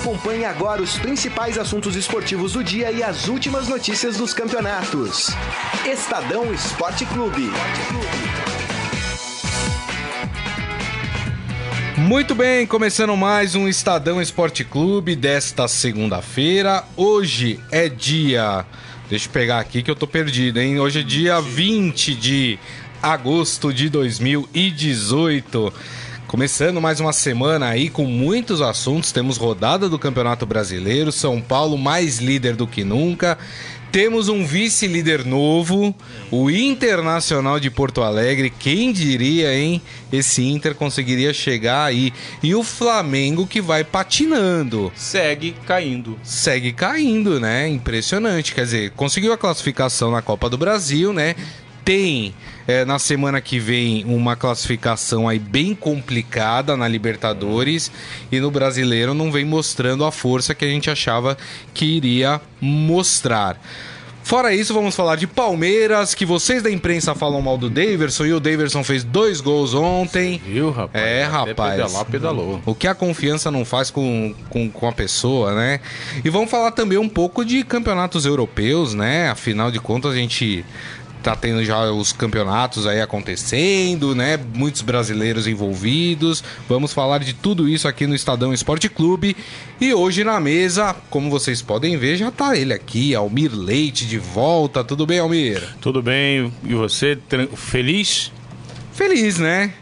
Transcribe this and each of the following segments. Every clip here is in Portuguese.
Acompanhe agora os principais assuntos esportivos do dia e as últimas notícias dos campeonatos. Estadão Esporte Clube. Muito bem, começando mais um Estadão Esporte Clube desta segunda-feira. Hoje é dia. Deixa eu pegar aqui que eu tô perdido, hein? Hoje é dia 20 de agosto de 2018. Começando mais uma semana aí com muitos assuntos. Temos rodada do Campeonato Brasileiro, São Paulo mais líder do que nunca. Temos um vice-líder novo, o Internacional de Porto Alegre. Quem diria, hein? Esse Inter conseguiria chegar aí. E o Flamengo que vai patinando. Segue caindo. Segue caindo, né? Impressionante. Quer dizer, conseguiu a classificação na Copa do Brasil, né? Tem é, na semana que vem uma classificação aí bem complicada na Libertadores e no Brasileiro não vem mostrando a força que a gente achava que iria mostrar. Fora isso, vamos falar de Palmeiras, que vocês da imprensa falam mal do Daverson e o Daverson fez dois gols ontem. Viu, rapaz? É, rapaz. Pedalar, pedalou. O que a confiança não faz com, com, com a pessoa, né? E vamos falar também um pouco de campeonatos europeus, né? Afinal de contas, a gente tá tendo já os campeonatos aí acontecendo, né? Muitos brasileiros envolvidos. Vamos falar de tudo isso aqui no Estadão Esporte Clube. E hoje na mesa, como vocês podem ver, já tá ele aqui, Almir Leite de volta. Tudo bem, Almir? Tudo bem. E você, feliz? Feliz, né?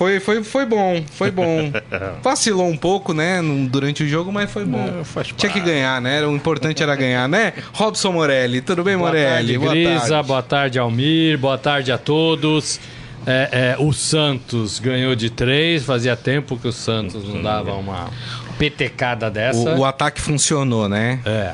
Foi, foi, foi bom, foi bom. Vacilou um pouco, né, durante o jogo, mas foi bom. Não, Tinha que ganhar, né? O importante era ganhar, né? Robson Morelli, tudo bem, boa Morelli? Tarde, boa Grisa, tarde. boa tarde, Almir, boa tarde a todos. É, é, o Santos ganhou de três, fazia tempo que o Santos não dava uma petecada dessa. O, o ataque funcionou, né? É.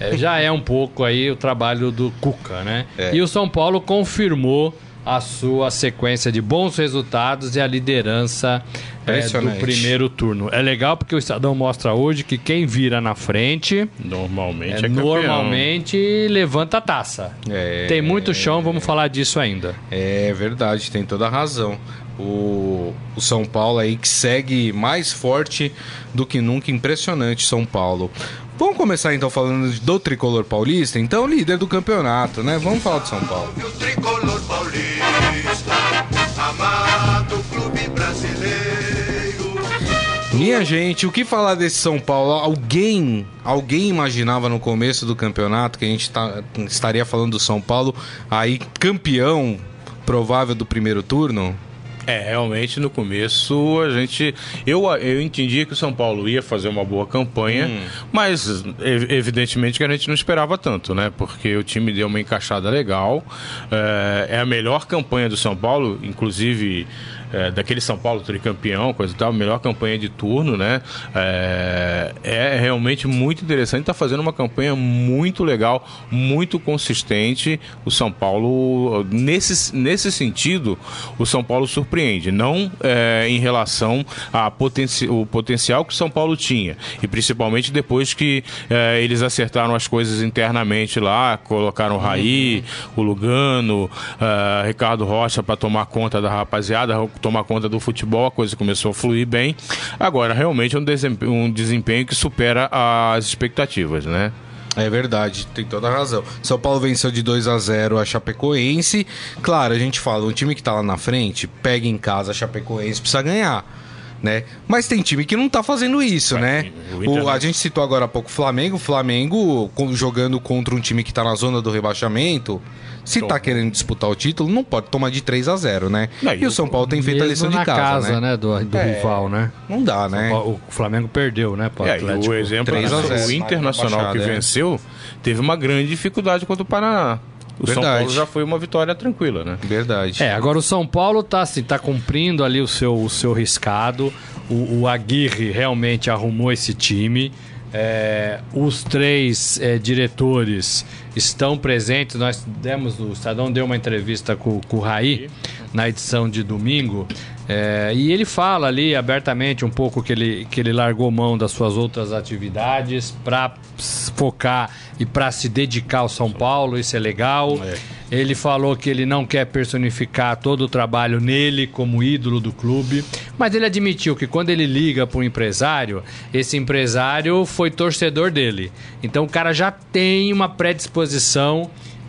É, já é um pouco aí o trabalho do Cuca, né? É. E o São Paulo confirmou a sua sequência de bons resultados e a liderança é, do primeiro turno. É legal porque o Estadão mostra hoje que quem vira na frente normalmente é, é normalmente levanta a taça. É, tem muito chão, vamos falar disso ainda. É verdade, tem toda a razão. O, o São Paulo aí que segue mais forte do que nunca, impressionante São Paulo. Vamos começar então falando do tricolor paulista, então líder do campeonato, né? Vamos falar do São Paulo. Minha gente, o que falar desse São Paulo? Alguém, alguém imaginava no começo do campeonato que a gente tá, estaria falando do São Paulo aí campeão provável do primeiro turno? É, realmente no começo a gente. Eu, eu entendia que o São Paulo ia fazer uma boa campanha, hum. mas evidentemente que a gente não esperava tanto, né? Porque o time deu uma encaixada legal. É, é a melhor campanha do São Paulo, inclusive é, daquele São Paulo tricampeão, coisa e tal, melhor campanha de turno, né? É, é realmente muito interessante, está fazendo uma campanha muito legal, muito consistente. O São Paulo, nesse, nesse sentido, o São Paulo surpreende, não é, em relação ao potenci potencial que o São Paulo tinha, e principalmente depois que é, eles acertaram as coisas internamente lá, colocaram o Raí, o Lugano, uh, Ricardo Rocha para tomar conta da rapaziada, tomar conta do futebol, a coisa começou a fluir bem. Agora, realmente é um desempenho, um desempenho que supera as expectativas, né? É verdade, tem toda a razão. São Paulo venceu de 2 a 0 a Chapecoense. Claro, a gente fala, o time que tá lá na frente, pega em casa a Chapecoense, precisa ganhar. Né? Mas tem time que não tá fazendo isso, é, né? O, a gente citou agora há pouco o Flamengo. O Flamengo jogando contra um time que tá na zona do rebaixamento se tá querendo disputar o título, não pode tomar de 3 a 0 né? Não, e o São Paulo tem feito a lição de casa, casa né? né? Do, do é, rival, né? Não dá, né? O Flamengo perdeu, né? Pro é, Atlético. o exemplo 3 a 0. o Internacional que é. venceu teve uma grande dificuldade contra o Paraná. O Verdade. São Paulo já foi uma vitória tranquila, né? Verdade. É, agora o São Paulo tá, assim, tá cumprindo ali o seu, o seu riscado. O, o Aguirre realmente arrumou esse time. É, os três é, diretores estão presentes. Nós demos, o Estadão deu uma entrevista com, com o Raí na edição de domingo. É, e ele fala ali abertamente um pouco que ele, que ele largou mão das suas outras atividades para focar e para se dedicar ao São Paulo, isso é legal. É. Ele falou que ele não quer personificar todo o trabalho nele como ídolo do clube, mas ele admitiu que quando ele liga para um empresário, esse empresário foi torcedor dele. Então o cara já tem uma predisposição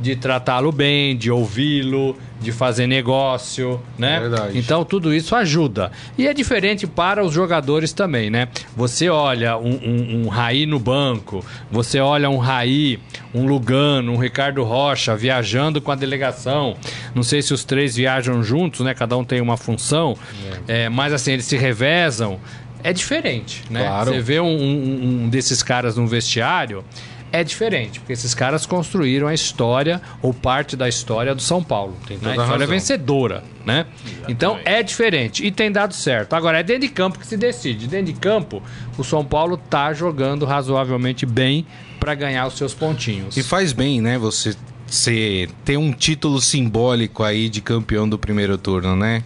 de tratá-lo bem, de ouvi-lo, de fazer negócio, né? Verdade. Então tudo isso ajuda. E é diferente para os jogadores também, né? Você olha um, um, um Raí no banco, você olha um Raí, um Lugano, um Ricardo Rocha viajando com a delegação. Não sei se os três viajam juntos, né? Cada um tem uma função, é, mas assim, eles se revezam. É diferente, né? Claro. Você vê um, um- um desses caras no vestiário, é diferente, porque esses caras construíram a história ou parte da história do São Paulo. Tem toda a a história razão. vencedora, né? Então é diferente e tem dado certo. Agora é dentro de campo que se decide. Dentro de campo, o São Paulo tá jogando razoavelmente bem para ganhar os seus pontinhos. E faz bem, né? Você, você ter um título simbólico aí de campeão do primeiro turno, né?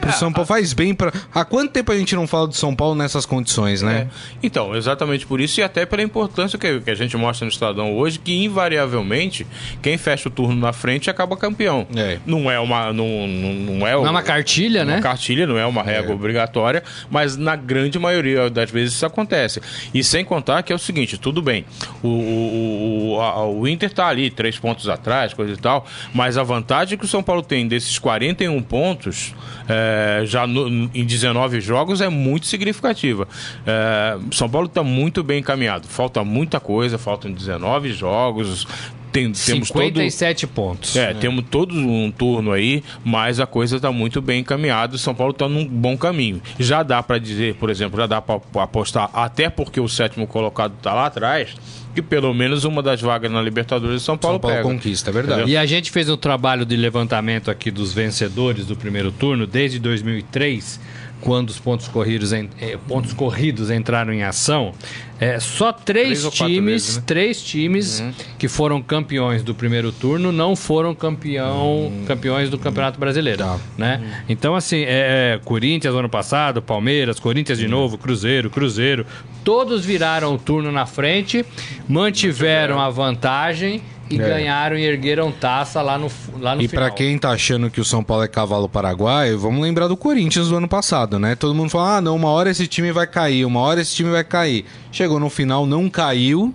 Pro São Paulo faz bem para. Há quanto tempo a gente não fala do São Paulo nessas condições, né? É. Então, exatamente por isso e até pela importância que, que a gente mostra no Estadão hoje, que invariavelmente quem fecha o turno na frente acaba campeão. É. Não é uma. Não, não, não é, Não é uma cartilha, uma né? cartilha, não é uma regra obrigatória, mas na grande maioria das vezes isso acontece. E sem contar que é o seguinte, tudo bem, o, o, o, a- o Inter tá ali, três pontos atrás, coisa e tal, mas a vantagem que o São Paulo tem desses 41 pontos, é, já no- em 19 jogos, é muito significativa. É, São Paulo está muito bem encaminhado, falta muita coisa, faltam 19 jogos, tem, temos todo... 57 pontos. É, temos todo um turno aí, mas a coisa está muito bem encaminhada. O São Paulo está num bom caminho. Já dá para dizer, por exemplo, já dá para apostar, até porque o sétimo colocado está lá atrás, que pelo menos uma das vagas na Libertadores São Paulo, São Paulo pega. conquista, é verdade. E a gente fez um trabalho de levantamento aqui dos vencedores do primeiro turno desde 2003, quando os pontos corridos, en- eh, pontos corridos entraram em ação. É, só três, Três times, vezes, né? três times que foram campeões do primeiro turno não foram campeão, campeões do Campeonato Brasileiro, Tá. né? Então assim, é, é, Corinthians ano passado, Palmeiras, Corinthians de novo, Cruzeiro, Cruzeiro, todos viraram o turno na frente, mantiveram a vantagem e É. ganharam e ergueram taça lá no, lá no E final. pra quem tá achando que o São Paulo é cavalo paraguaio, vamos lembrar do Corinthians do ano passado, né? Todo mundo fala: "Ah, não, uma hora esse time vai cair, uma hora esse time vai cair". Chegou no final, não caiu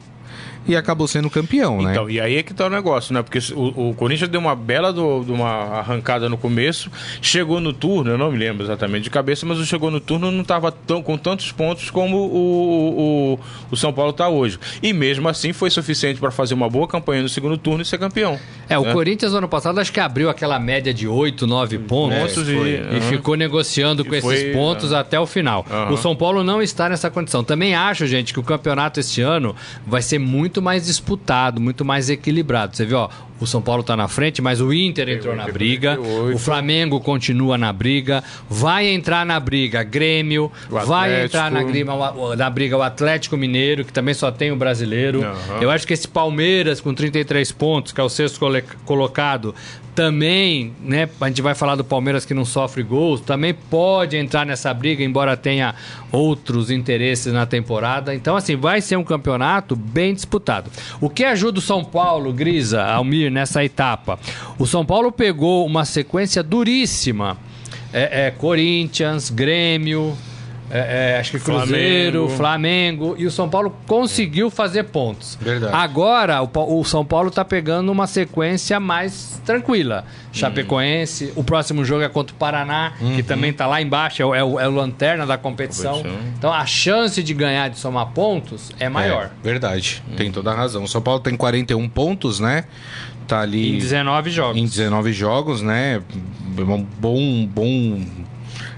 e acabou sendo campeão, né? Então, e aí é que tá o negócio, né? Porque o, o Corinthians deu uma bela do- de uma arrancada no começo, chegou no turno, eu não me lembro exatamente de cabeça, mas o chegou no turno não estava tão, com tantos pontos como o, o, o São Paulo está hoje. E mesmo assim foi suficiente para fazer uma boa campanha no segundo turno e ser campeão. É, o né? Corinthians no ano passado acho que abriu aquela média de 8, 9 pontos Pontos e- e aham. ficou negociando com E esses foi, pontos até o final. Aham. O São Paulo não está nessa condição. Também acho, gente, que o campeonato este ano vai ser muito mais disputado, muito mais equilibrado. Você viu, ó, o São Paulo está na frente, mas o Inter entrou na Inter briga, 38. o Flamengo continua na briga, vai entrar na briga Grêmio, vai entrar na, briga, na briga o Atlético Mineiro, que também só tem o brasileiro. Aham. Eu acho que esse Palmeiras com 33 pontos, que é o sexto colocado, também, né? A gente vai falar do Palmeiras que não sofre gols, também pode entrar nessa briga, embora tenha outros interesses na temporada. Então, assim, vai ser um campeonato bem disputado. O que ajuda o São Paulo, Grisa, Almir, nessa etapa? O São Paulo pegou uma sequência duríssima. É, é Corinthians, Grêmio. É, é, acho que Cruzeiro, Flamengo. Flamengo e o São Paulo conseguiu fazer pontos. Verdade. Agora o, o São Paulo tá pegando uma sequência mais tranquila. Chapecoense, o próximo jogo é contra o Paraná, que também tá lá embaixo, é o, é o- é o lanterna da competição. Competição. Então a chance de ganhar, de somar pontos, é maior. É, verdade. Tem toda a razão. O São Paulo tem 41 pontos, né? Tá ali Em 19 jogos. em 19 jogos, né? Um bom, bom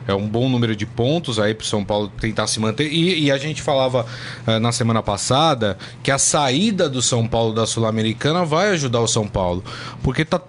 é um bom número de pontos aí pro São Paulo tentar se manter. E, e a gente falava eh, na semana passada que a saída do São Paulo da Sul-Americana vai ajudar o São Paulo, porque tá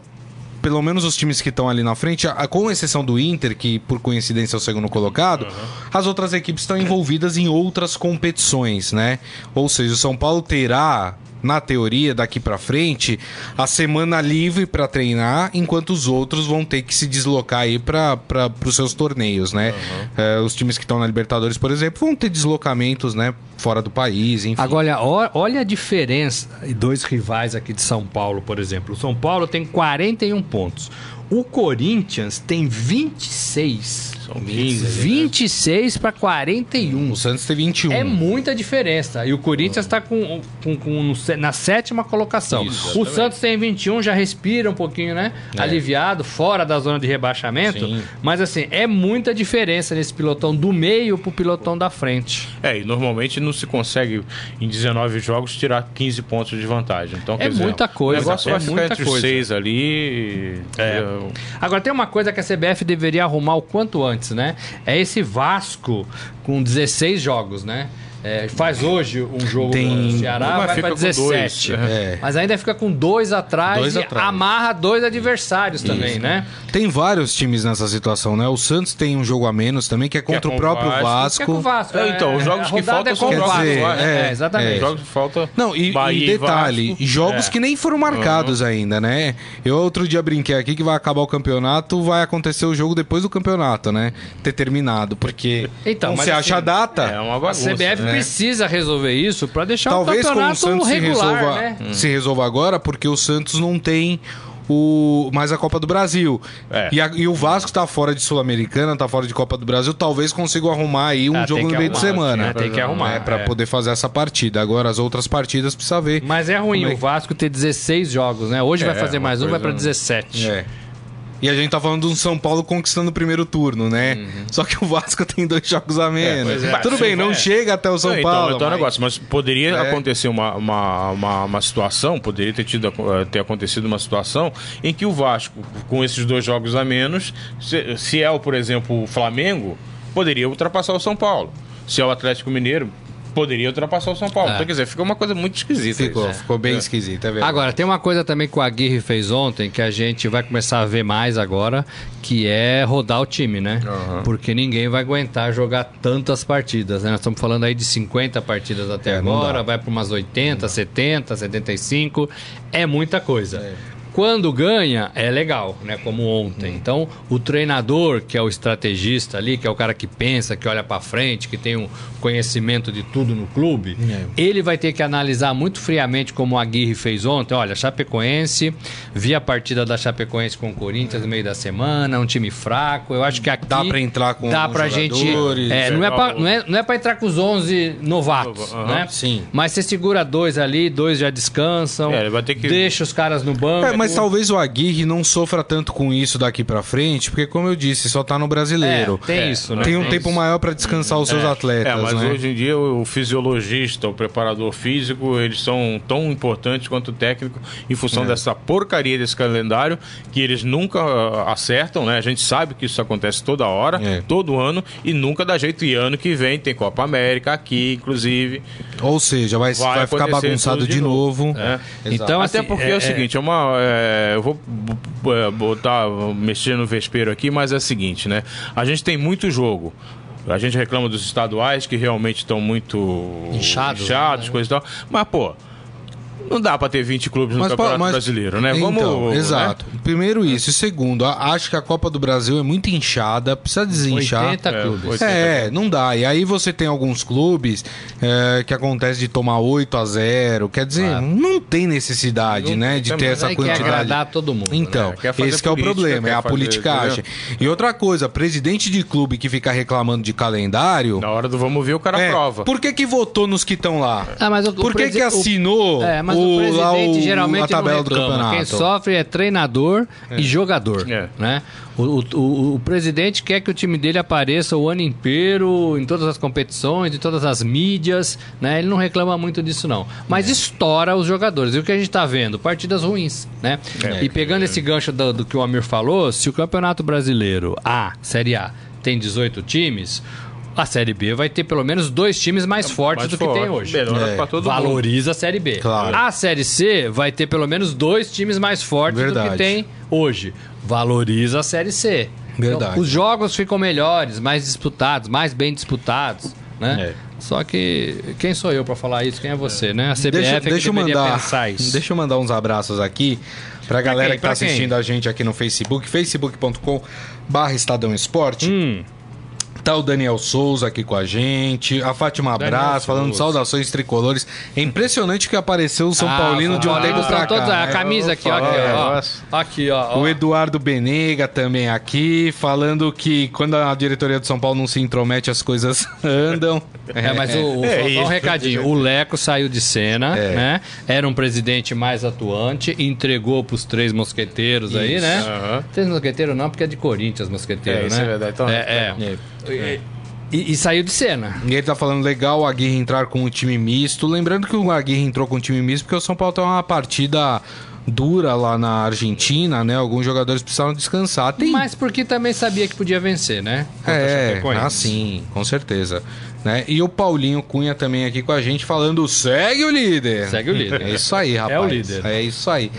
pelo menos os times que estão ali na frente, a- com exceção do Inter, que por coincidência é o segundo colocado, as outras equipes estão envolvidas em outras competições, né? Ou seja, o São Paulo terá na teoria, daqui pra frente, a semana livre pra treinar, enquanto os outros vão ter que se deslocar aí para os seus torneios, né? É, os times que estão na Libertadores, por exemplo, vão ter deslocamentos, né? Fora do país, enfim. Agora, olha a diferença. e Dois rivais aqui de São Paulo, por exemplo. O São Paulo tem 41 pontos. O Corinthians tem 26. São 15. né? 26 para 41. o Santos tem 21. É muita diferença. E o Corinthians está com, com, com- sé- na sétima colocação. Isso, o. Santos tem 21, já respira um pouquinho, né? Aliviado, fora da zona de rebaixamento. Sim. Mas assim, é muita diferença nesse pilotão do meio pro pilotão da frente. É, e normalmente não se consegue em 19 jogos tirar 15 pontos de vantagem. Então, É dizer, muita coisa, O negócio é vai ficar muita entre coisa. os seis ali. É. É. Agora tem uma coisa que a CBF deveria arrumar o quanto antes, né? É esse Vasco com 16 jogos, né? É, faz hoje um jogo Tem- com o Ceará, Mas vai para com 17. dois, É. Mas ainda fica com dois atrás Dois e atrás. amarra dois adversários também, né? Tem vários times nessa situação, né? O Santos tem um jogo a menos também, que é contra com o próprio Vasco. Vasco. Que é com o Vasco. É, então, os jogos a que faltam é são o Vasco. dizer, é, é, exatamente. é. Jogos que falta. Não, e, Bahia e detalhe, Vasco. jogos É. que nem foram marcados ainda, né? Eu outro dia brinquei aqui que vai acabar o campeonato, vai acontecer o jogo depois do campeonato, né? Ter terminado, porque Então, não mas se assim, acha a data. É uma A bagunça. CBF né? precisa resolver isso pra deixar Talvez o com o campeonato Santos se regular, resolva, né? se resolva agora, porque o Santos não tem o mais a Copa do Brasil. É. E, a- e o Vasco tá fora de Sul-Americana, tá fora de Copa do Brasil, talvez consiga arrumar aí um Ah, jogo no meio de arrumar, semana. né? Tem que arrumar, Né? Pra é. poder fazer essa partida. Agora as outras partidas precisa ver. Mas é ruim Como é o Vasco ter 16 jogos, né? Hoje É, vai fazer mais um, vai pra 17. É. E a gente tá falando de um São Paulo conquistando o primeiro turno, né? Uhum. Só que o Vasco tem dois jogos a menos. pois é. Tudo bem, não É. chega até o São Não, Paulo. Então, então é um mas- negócio, mas poderia É. acontecer uma, uma, uma, uma situação, poderia ter, tido, eh, ter acontecido uma situação em que o Vasco, com esses dois jogos a menos, se, se é, o, por exemplo, o Flamengo, poderia ultrapassar o São Paulo. Se é o Atlético Mineiro, poderia ultrapassar o São Paulo. É. Então, quer dizer, fica uma coisa muito esquisita. Ficou, isso. ficou bem É. esquisito, é verdade. Agora, tem uma coisa também que o Aguirre fez ontem, que a gente vai começar a ver mais agora, que é rodar o time, né? Porque ninguém vai aguentar jogar tantas partidas, né? Nós estamos falando aí de 50 partidas até É, agora, vai para umas 80, 70, 75. É muita coisa. Quando ganha, é legal, né? Como ontem. Então, o treinador, que é o estrategista ali, que é o cara que pensa, que olha pra frente, que tem um conhecimento de tudo no clube, É. ele vai ter que analisar muito friamente, como o Aguirre fez ontem. Olha, Chapecoense, vi a partida da Chapecoense com o Corinthians no meio da semana, um time fraco. Eu acho que aqui Dá pra entrar com dá pra gente. É, não, é pra, o- não, é, não é pra entrar com os 11 novatos, Aham, né? sim. Mas você segura dois ali, dois já descansam, É, ele vai ter que- deixa os caras no banco. É, mas talvez o Aguirre não sofra tanto com isso daqui pra frente, porque, como eu disse, só tá no brasileiro. É, tem É, isso, né? Tem um Tem tempo isso. maior pra descansar os seus atletas, É, mas né? hoje em dia o fisiologista, o preparador físico, eles são tão importantes quanto o técnico em função É. dessa porcaria desse calendário que eles nunca ah, acertam, né? A gente sabe que isso acontece toda hora, É. todo ano e nunca dá jeito. E ano que vem tem Copa América aqui, inclusive. Ou seja, vai, vai, Vai ficar bagunçado de de novo. novo. É. Então, Até assim, porque é, é- o seguinte, é uma. é, eu vou b- botar, mexer no vespeiro aqui, mas é o seguinte, né? A gente tem muito jogo. A gente reclama dos estaduais que realmente estão muito Inchados, inchados né? coisa e tal. Mas, pô, não dá pra ter 20 clubes no Mas, Campeonato mas- Brasileiro, né? Então, Vamos. exato. né? Primeiro isso. E segundo, a- acho que a Copa do Brasil é muito inchada, precisa desinchar. 80 É, clubes. 80. É, não dá. E aí você tem alguns clubes é, que acontece de tomar 8 a 0 Quer dizer, Claro. não tem necessidade, Não né? De ter essa Aí quer quantidade. agradar todo mundo. Então, né? Quer fazer esse que é o política, problema, é a fazer, politicagem. E outra coisa, presidente de clube que fica reclamando de calendário. Na hora do vamos ver, o cara é, prova. Por que que votou nos que estão lá? Ah, mas o- Por que que o- assinou É, mas o, o presidente o- geralmente a tabela não do reclama. campeonato? Quem sofre é treinador e jogador. É. Né? O, o, o- presidente quer que o time dele apareça o ano inteiro, em todas as competições, em todas as mídias. Né? Ele não reclama muito disso, não. Mas estoura os jogadores. E o que a gente está vendo? Partidas ruins. Né? É. E pegando esse gancho do, do que o Amir falou, se o Campeonato Brasileiro A, Série A, tem 18 times. A Série B vai ter pelo menos dois times mais fortes Mais do que forte, tem hoje. Melhor É. pra todo mundo. Valoriza a Série B. Claro. A Série C vai ter pelo menos dois times mais fortes do Verdade. que tem hoje. Valoriza a Série C. Verdade. Então, os jogos ficam melhores, mais disputados, mais bem disputados. né? Só que quem sou eu para falar isso? Quem é você, né? A CBF Deixa, é que deixa mandar, pensar isso. deixa eu mandar uns abraços aqui pra galera quem? que tá Pra quem? assistindo a gente aqui no Facebook, facebook.com barra Estadão Esporte. Hum, Tá o Daniel Souza aqui com a gente, a Fátima Braz falando Souza. saudações tricolores. É impressionante que apareceu o São ah, Paulino de um tempo pra cá. A camisa aqui, ó, aqui, É, ó. Aqui, ó. O Eduardo Benega também aqui, falando que quando a diretoria do São Paulo não se intromete, as coisas andam. É, mas o, o- É só- só um isso, recadinho. O Leco saiu de cena, É. né? Era um presidente mais atuante, entregou pros três mosqueteiros aí, né? Aham. Três mosqueteiros não, porque é de Corinthians mosqueteiro, É, né? isso é verdade. Então, é, então, é. E, e saiu de cena. E ele tá falando legal o Aguirre entrar com o time misto. Lembrando que o Aguirre entrou com o time misto porque o São Paulo tem uma partida dura lá na Argentina, né? Alguns jogadores precisaram descansar. Tem Mas porque também sabia que podia vencer, né? Contra É, Chapecoense. ah, sim, com certeza. Né? E o Paulinho Cunha também aqui com a gente falando: segue o líder. Segue o líder. É isso aí, rapaz. É o líder. É isso aí.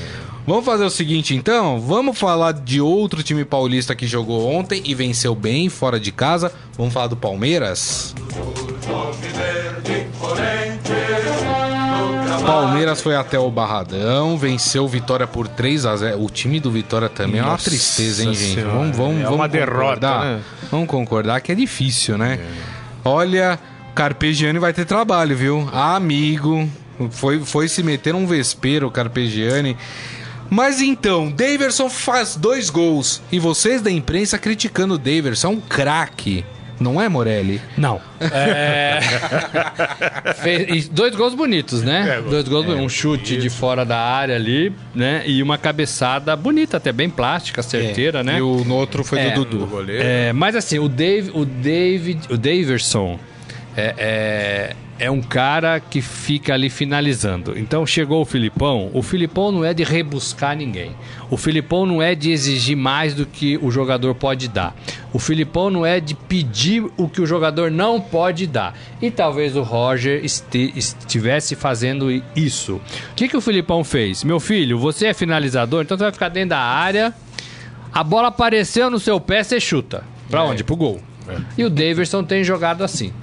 Vamos fazer o seguinte então? Vamos falar de outro time paulista que jogou ontem e venceu bem fora de casa. Vamos falar do Palmeiras? Palmeiras foi até o Barradão, venceu Vitória por 3 a 0 O time do Vitória também é uma Nossa tristeza, hein, gente? Senhora, Vamos, vamos, é vamos uma derrota, né? Vamos concordar que é difícil, né? Olha, Carpegiani vai ter trabalho, viu? Amigo, foi, foi se meter um vespeiro, Carpegiani. Mas então, Daverson faz dois gols. E vocês da imprensa criticando o Daverson. É um craque. Não é, Morelli? Não. É... Fez- dois gols bonitos, né? dois gols bonitos. Um chute de fora da área ali, né? E uma cabeçada bonita, até bem plástica, certeira, né? E o no outro foi É, do do Dudu. É, mas assim, o Dave, o David, o Daverson é, é, é um cara que fica ali finalizando. Então chegou o Filipão. O Filipão não é de rebuscar ninguém. O Filipão não é de exigir mais do que o jogador pode dar. O Filipão não é de pedir o que o jogador não pode dar. E talvez o Roger este- estivesse fazendo isso. O que, que o Filipão fez? Meu filho, você é finalizador, então você vai ficar dentro da área. A bola apareceu no seu pé, você chuta. Pra onde? Pro gol. E o Daverson tem jogado assim.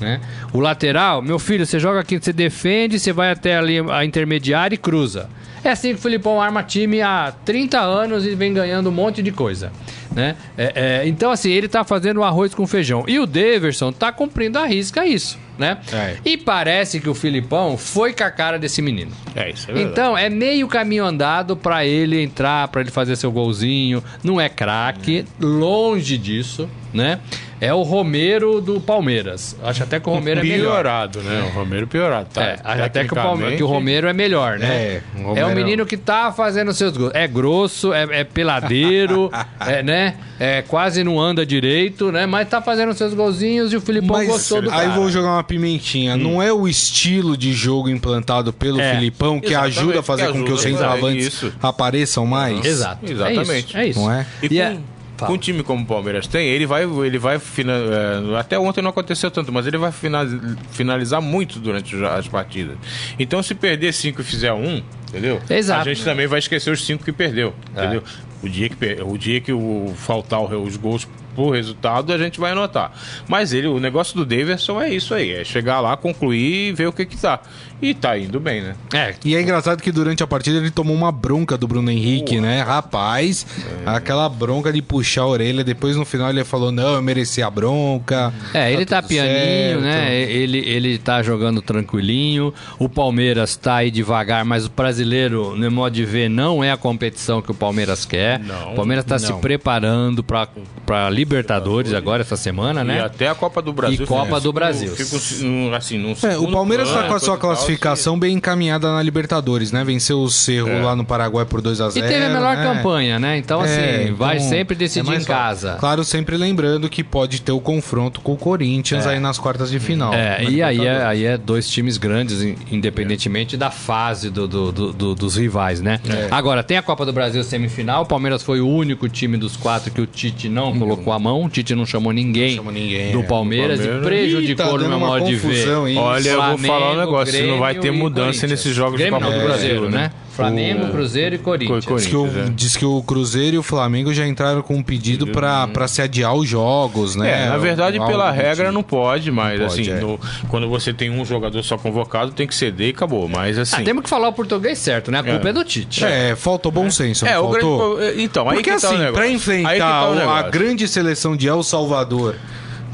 Né? O lateral, meu filho, você joga aqui, você defende, você vai até ali a intermediária e cruza. É assim que o Filipão arma time há 30 anos e vem ganhando um monte de coisa. Né? É, é, então, assim, ele tá fazendo o arroz com feijão. E o Daverson tá cumprindo a risca isso. Né? É. E parece que o Filipão foi com a cara desse menino. É, isso é. Então, é meio caminho andado pra ele entrar, pra ele fazer seu golzinho. Não é craque, longe disso, né? É o Romero do Palmeiras. Acho até que o Romero é melhor. piorado, né? O Romero piorado. Tá? É, acho até que o, Palme- que o Romero é melhor, né? É, o É Romero- um menino que tá fazendo seus gols. É grosso, é, é peladeiro, é, né? É, quase não anda direito, né? Mas tá fazendo seus golzinhos e o Filipão Mas gostou do aí cara. vou jogar uma pimentinha. Não é o estilo de jogo implantado pelo É, Filipão que exatamente, ajuda a fazer que com que os ajuda, centroavantes apareçam mais? Exato. É Exatamente. isso. É isso. Não é? E E com, é- Fala. com um time como o Palmeiras tem, ele vai, ele vai é, até ontem não aconteceu tanto, mas ele vai fina- finalizar muito durante as partidas. Então, se perder cinco e fizer um, entendeu? Exato. A gente também vai esquecer os cinco que perdeu, É. entendeu? O dia que o dia que o faltar os gols por resultado, a gente vai anotar. Mas ele, o negócio do Davidson é isso aí, é chegar lá, concluir e ver o que que tá. E tá indo bem, né? É, E é engraçado que durante a partida ele tomou uma bronca do Bruno Henrique, né? Rapaz, aquela bronca de puxar a orelha. Depois no final ele falou: Não, eu mereci a bronca. É, ele tá tudo pianinho, certo." né? Ele, ele tá jogando tranquilinho. O Palmeiras tá aí devagar, mas o brasileiro, no modo de ver, não é a competição que o Palmeiras quer. Não, o Palmeiras tá se não. preparando pra, pra Libertadores agora, essa semana, E né? até a Copa do Brasil. E Copa fica- do Brasil. Fica um- assim, num É, o Palmeiras tá plano, com a sua e tal, classificação bem encaminhada na Libertadores, né? Venceu o Cerro lá no Paraguai por 2 a E 0 teve a melhor né? campanha, né? Então, assim, É, então, vai sempre é decidir em casa. Claro, sempre lembrando que pode ter o confronto com o Corinthians aí nas quartas de final. É, e aí é, aí é dois times grandes, in- independentemente da fase do, do- do- do- dos rivais, né? Agora, tem a Copa do Brasil semifinal. O Palmeiras foi o único time dos quatro que o Tite não colocou a mão. O Tite não chamou ninguém, chamou ninguém, do é, Palmeiras, e Palmeiras. prejudicou Ih, tá no meu uma modo de ver. Olha, eu vou falar um negócio, se não vai ter Grêmio mudança nesses jogos Grêmio de Copa não, do Brasil, né? Flamengo, O- Cruzeiro e Corinthians. Co- Diz que, o, Corinthians, é. diz que o Cruzeiro e o Flamengo já entraram com um pedido pra, pra se adiar os jogos, né? É, na verdade, Algo pela regra tipo. não pode, mas Não pode, assim, é. no- quando você tem um jogador só convocado, tem que ceder e acabou. Mas assim. Ah, temos que falar o português certo, né? A culpa é, do Tite. É, faltou bom senso, é, o grande. faltou? pro- Então, aí Porque que tá o assim, Aí que enfrentar tá o o- a grande seleção de El Salvador,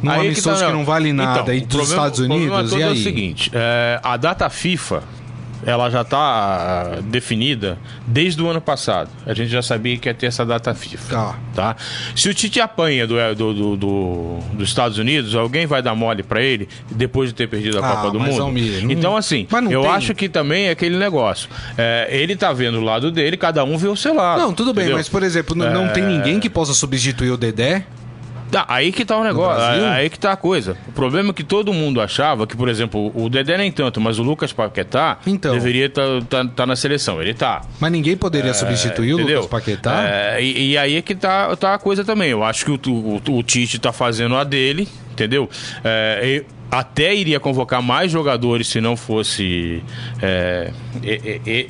num Aí que tá o que não vale negócio. nada, Então, e o dos problema- Estados o problema Unidos, todo e é aí? o seguinte, é, a data FIFA ela já está definida desde o ano passado. A gente já sabia que ia ter essa data FIFA. Tá. Tá? Se o Tite apanha do, do- do- do- dos Estados Unidos, alguém vai dar mole para ele depois de ter perdido a Ah, Copa do Mundo? Almir, não- Então, assim, eu tem- acho que também é aquele negócio. É, ele tá vendo o lado dele, cada um vê o seu lado. Não, tudo bem, entendeu? mas por exemplo, n- não É. tem ninguém que possa substituir o Dedé? Tá, aí que tá o negócio, aí que tá a coisa. O problema é que todo mundo achava que, por exemplo, o Dedé nem tanto, mas o Lucas Paquetá Então. deveria estar tá, tá na seleção. Ele tá. Mas ninguém poderia substituir o entendeu? Lucas Paquetá? É, e, e aí é que tá, tá a coisa também. Eu acho que o, o, o Tite tá fazendo a dele, entendeu? É, e- até iria convocar mais jogadores se não fosse é,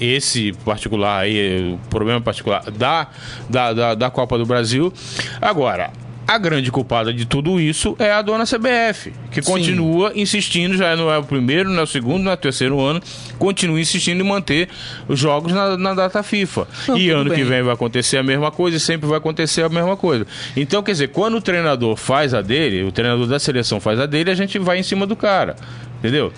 esse particular aí, o problema particular da, da, da, da Copa do Brasil. Agora. A grande culpada de tudo isso é a dona CBF, que Sim. continua insistindo, já não é o primeiro, não é o segundo, não é o terceiro ano, continua insistindo em manter os jogos na, na data FIFA. Não, e ano que bem. vem vai acontecer a mesma coisa e sempre vai acontecer a mesma coisa. Então, quer dizer, quando o treinador faz a dele, o treinador da seleção faz a dele, a gente vai em cima do cara. Entendeu?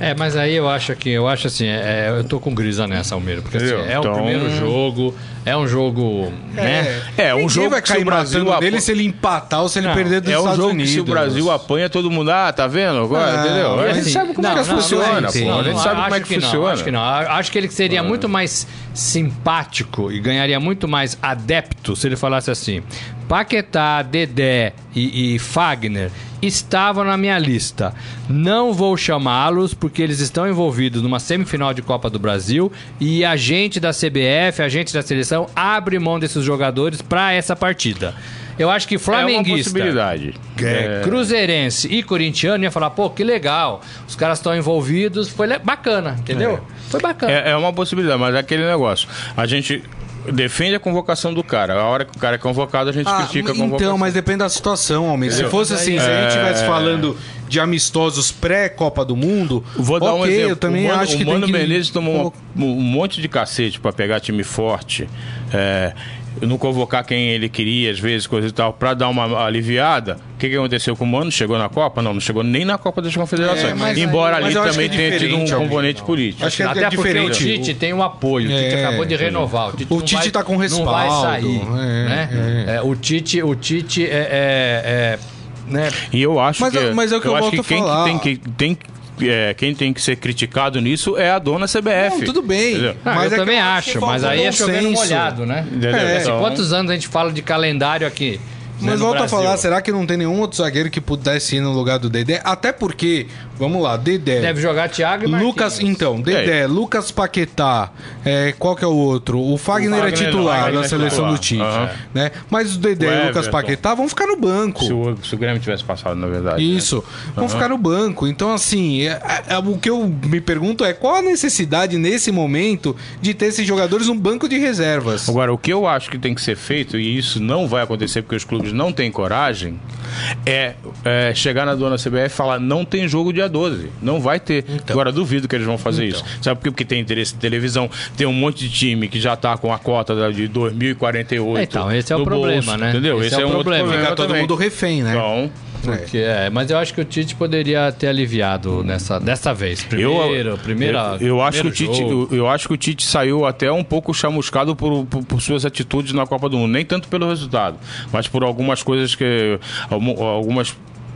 É, mas aí eu acho que eu acho assim, é, eu tô com grisa nessa, Almeida, porque assim, é o Então- primeiro jogo, é um jogo, né? É, um Ninguém jogo vai que se cair o Brasil apo- dele se ele empatar ou se ele Não, perder dos É um Estados jogo Unidos. que se o Brasil apanha, todo mundo, ah, tá vendo agora, Não, entendeu? A e gente assim, sabe como não, é que não, funciona, não, pô. A gente sabe como é que, não, funciona. acho que não. Acho que ele seria muito mais simpático e ganharia muito mais adepto se ele falasse assim: Paquetá, Dedé e, e Fagner estavam na minha lista. Não vou chamá-los porque eles estão envolvidos numa semifinal de Copa do Brasil e a gente da CBF, a gente da seleção, abre mão desses jogadores para essa partida. Eu acho que É uma flamenguista, possibilidade. É. cruzeirense e corintiano ia falar, pô, que legal, os caras estão envolvidos, foi bacana, entendeu? Foi bacana. É, é uma possibilidade, mas é aquele negócio. A gente defende a convocação do cara. A hora que o cara é convocado, a gente Ah, critica a convocação. então, mas depende da situação, Almir. Se fosse assim, se a gente É. estivesse falando de amistosos pré-Copa do Mundo, Vou dar um exemplo. eu também o Mano, acho que o Mano tem que... Menezes tomou um monte de cacete pra pegar time forte. É, não convocar quem ele queria, às vezes, coisa e tal, pra dar uma aliviada. O que, que aconteceu com o Mano? Chegou na Copa? Não, não chegou nem na Copa das Confederações. É, mas Embora mas ali eu acho também é tenha tido um componente político. Acho que é, Até é porque diferente. o Tite tem um apoio, o Tite É, acabou de renovar. O Tite, O não Tite vai, tá com Não vai respaldo, sair. é, né? É, o Tite, o Tite é, é- é, né? E eu acho Mas que. é- mas é o que eu acho volto que quem que falar. tem que. Tem, é, quem tem que ser criticado nisso é a dona CBF. Não, tudo bem. Entendeu? Ah, Mas eu é também acho mas aí é senso. molhado, né? É. Assim, Então- quantos anos a gente fala de calendário aqui? né, Mas volta a falar, será que não tem nenhum outro zagueiro que pudesse ir no lugar do Dedé? Até porque, vamos lá, Dedé. Deve jogar Thiago e Lucas, então, Dedé, Lucas Paquetá, é, qual que é o outro? O Fagner, O é Fagner- titular Fagner da é seleção titular. do Tite, Aham. né? Mas o Dedé O e o Lucas. Paquetá vão ficar no banco. Se o, se o Grêmio tivesse passado, na verdade. né? Isso, vão ficar no banco. Então, assim, é- é- o que eu me pergunto é qual a necessidade nesse momento de ter esses jogadores no banco de reservas? Agora, o que eu acho que tem que ser feito, e isso não vai acontecer porque os clubes não têm coragem, é, é chegar na dona CBF e falar: não tem jogo dia 12. Não vai ter. Então. Agora, duvido que eles vão fazer isso. Sabe por quê? Porque tem interesse em televisão, tem um monte de time que já tá com a cota de 2048. Então, esse é o problema, bolso, né? Entendeu? Esse Esse, é é, o um outro problema. problema. Fica todo também. mundo refém, né? Então, Porque, é, mas eu acho que o Tite poderia ter aliviado nessa, dessa vez. Primeiro, primeira, eu, eu acho que o primeiro Tite, eu, eu acho que o Tite saiu até um pouco chamuscado por, por, por suas atitudes na Copa do Mundo, nem tanto pelo resultado, mas por algumas coisas que algum- algumas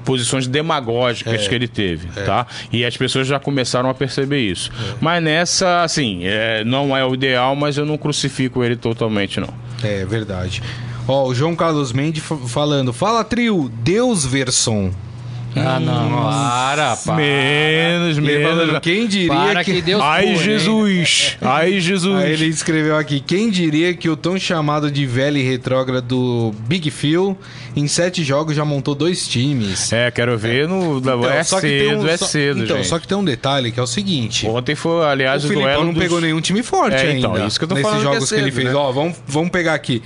posições demagógicas É. que ele teve, tá? E as pessoas já começaram a perceber isso. Mas nessa, assim, é, não é o ideal, mas eu não crucifico ele totalmente, não. É verdade. Ó, o João Carlos Mendes fa- falando: Fala, trio, Deus Verson. Ah, não, para. rapaz. Menos, Ele menos. quem diria Para que... que Deus Ai, hein? Jesus! Ai, Jesus! Aí ele escreveu aqui, quem diria que o tão chamado de velho e retrógrado Big Phil, em sete jogos já montou dois times. É, quero ver no. é só que tem cedo, um- é só- cedo, Então, gente. só que tem um detalhe que é o seguinte. Ontem foi, aliás, o o, duelo não dos- pegou nenhum time forte É, ainda. então, isso que eu tô nesses falando que é jogos que, ele cedo, fez. né? Ó, vamos, vamos pegar aqui.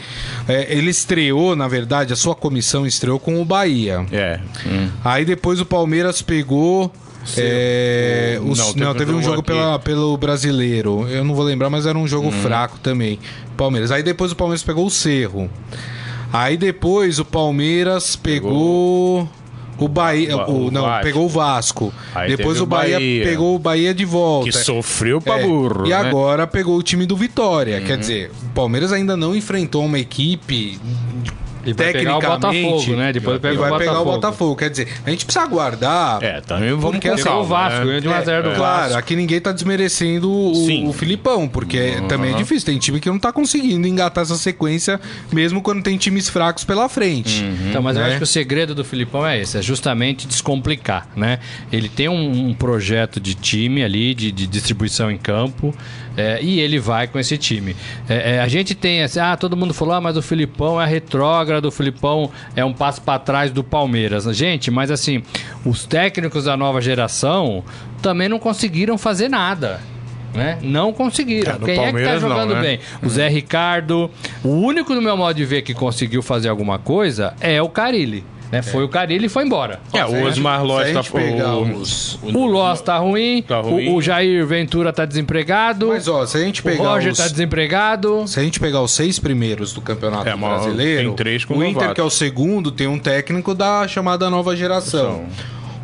É, ele estreou, na verdade, a sua comissão estreou com o Bahia. É. hum. Aí depois o Palmeiras pegou. é, O- os- não, não, teve teve, um um jogo aqui. Pela, pelo brasileiro. Eu não vou lembrar, mas era um jogo fraco também. Palmeiras. Aí depois o Palmeiras pegou o Cerro. Aí depois o Palmeiras pegou. O Bahia. O, o não, Vasco. pegou o Vasco. Aí depois teve o o Bahia, Bahia. pegou o Bahia de volta. Que sofreu pra É, burro. E né? agora pegou o time do Vitória. Uhum. Quer dizer, o Palmeiras ainda não enfrentou uma equipe E vai pegar o. Botafogo, né? Depois e pega vai o pegar o Botafogo. Quer dizer, a gente precisa aguardar. É, também vamos Porque assim, calma, o Vasco né? de 1 a 0 do Claro, aqui ninguém tá desmerecendo o, o Filipão, porque também é difícil. Tem time que não tá conseguindo engatar essa sequência, mesmo quando tem times fracos pela frente. Então, mas eu né? acho que o segredo do Filipão é esse, é justamente descomplicar, né? Ele tem um, um projeto de time ali, de, de distribuição em campo, é, e ele vai com esse time. É, é, a gente tem assim, ah, todo mundo falou, ah, mas o Filipão é retrógrado, o Filipão é um passo para trás do Palmeiras. Gente, mas assim, os técnicos da nova geração também não conseguiram fazer nada. Né? Não conseguiram. É, Quem é que tá Palmeiras não, jogando né? bem? O Zé Ricardo. O único, no meu modo de ver, que conseguiu fazer alguma coisa é o Carilli. Né? Foi o Carilli e foi embora. É, o Osmar Loz tá pegar o- os- O Loss tá ruim, Tá ruim. O, o Jair Ventura tá desempregado, Mas ó, se a gente o pegar Roger os... tá desempregado. Se a gente pegar os seis primeiros do campeonato É, brasileiro, tem três com o Inter, novato. que é o segundo, tem um técnico da chamada nova geração.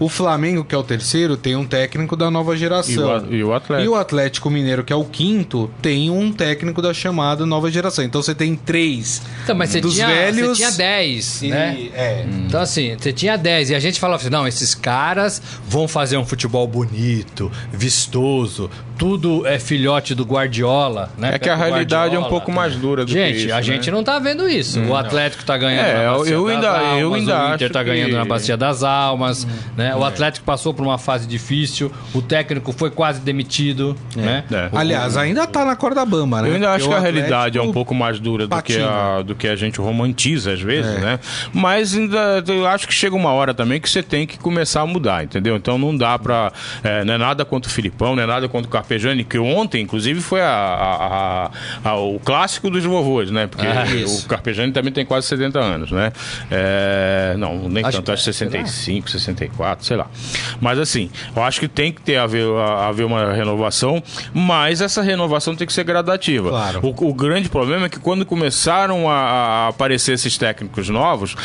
O Flamengo, que é o terceiro, tem um técnico da nova geração. E o- e o Atlético. E o Atlético Mineiro, que é o quinto, tem um técnico da chamada nova geração. Então você tem três Então, mas você dos tinha, velhos você tinha 10, e- né? É. Então, assim, você tinha 10 e a gente falava assim: não, esses caras vão fazer um futebol bonito, vistoso, tudo é filhote do Guardiola, né? É que a Pega realidade é um pouco mais dura do Gente, que isso, a né? gente não tá vendo isso. O Atlético tá ganhando É, na Bacia eu das ainda- Almas, eu ainda o Inter acho tá ganhando que- na Bacia das Almas, né? O Atlético passou por uma fase difícil, o técnico foi quase demitido, né? É. Aliás, ainda tá na corda bamba, né? Eu ainda acho Porque que a realidade é um pouco mais dura do que, a, do que a gente romantiza às vezes, É. né? Mas ainda eu acho que chega uma hora também que você tem que começar a mudar, entendeu? Então não dá pra. É, não é nada contra o Filipão, não é nada contra o Carpejani, que ontem, inclusive, foi a, a- a- a- o clássico dos vovôs, né? Porque Ah, o. Carpejani também tem quase 70 anos, né? É, não, nem Acho tanto, que- acho 65, 64, sei lá. Mas assim, eu acho que tem que ter haver, haver uma renovação, mas essa renovação tem que ser gradativa. Claro. O, o grande problema é que quando começaram a, a aparecer esses técnicos novos,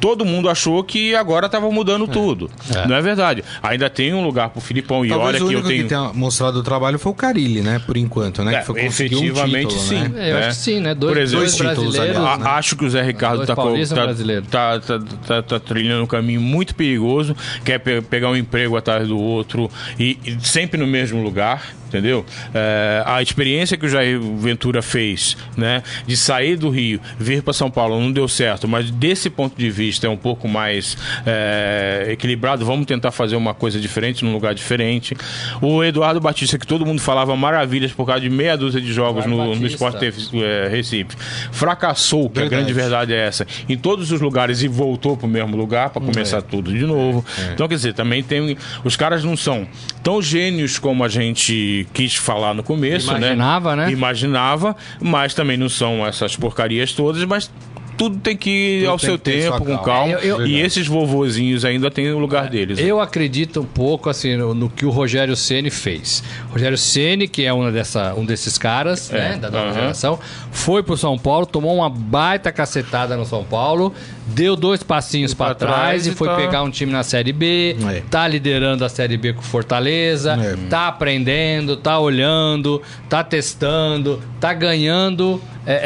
todo mundo achou que agora estava mudando tudo. Não é verdade. Ainda tem um lugar pro Filipão e Talvez olha o que eu único tenho. que tenha mostrado o trabalho foi o Carilli, né? Por enquanto, né? É, que foi conseguiu um efetivamente título, sim. né? É, eu né? acho que sim, né? Dois, Por exemplo, dois títulos, aliás, né? Acho que o Zé Ricardo Dois tá, tá, tá, tá- tá trilhando um caminho muito perigoso, quer pe- pegar um emprego atrás do outro e, e sempre no mesmo lugar, entendeu? É, a experiência que o Jair Ventura fez, né, de sair do Rio, vir para São Paulo, não deu certo, mas desse ponto de vista é um pouco mais é, equilibrado. Vamos tentar fazer uma coisa diferente num lugar diferente. O Eduardo Batista, que todo mundo falava maravilhas por causa de meia dúzia de jogos no, no. Sport é, Recife, fracassou, que a Verdade. grande verdade é essa, em todos os lugares e voltou pro mesmo lugar para começar tudo de novo. Então, quer dizer, também tem. Os caras não são tão gênios como a gente quis falar no começo, Imaginava, né? Imaginava, mas também não são essas porcarias todas, mas. Tudo tem que ir Tudo ao seu tempo, com calma. calma. É, eu- eu- e esses vovozinhos ainda têm o lugar deles. Eu acredito um pouco assim no, no que o Rogério Ceni fez. Rogério Ceni, que é uma dessa, um desses caras, É, né, da nova geração, foi pro São Paulo, tomou uma baita cacetada no São Paulo, deu dois passinhos pra para trás trás e foi tá- pegar um time na Série B, É. tá liderando a Série B com Fortaleza, É. tá aprendendo, tá olhando, tá testando, tá ganhando, é, é,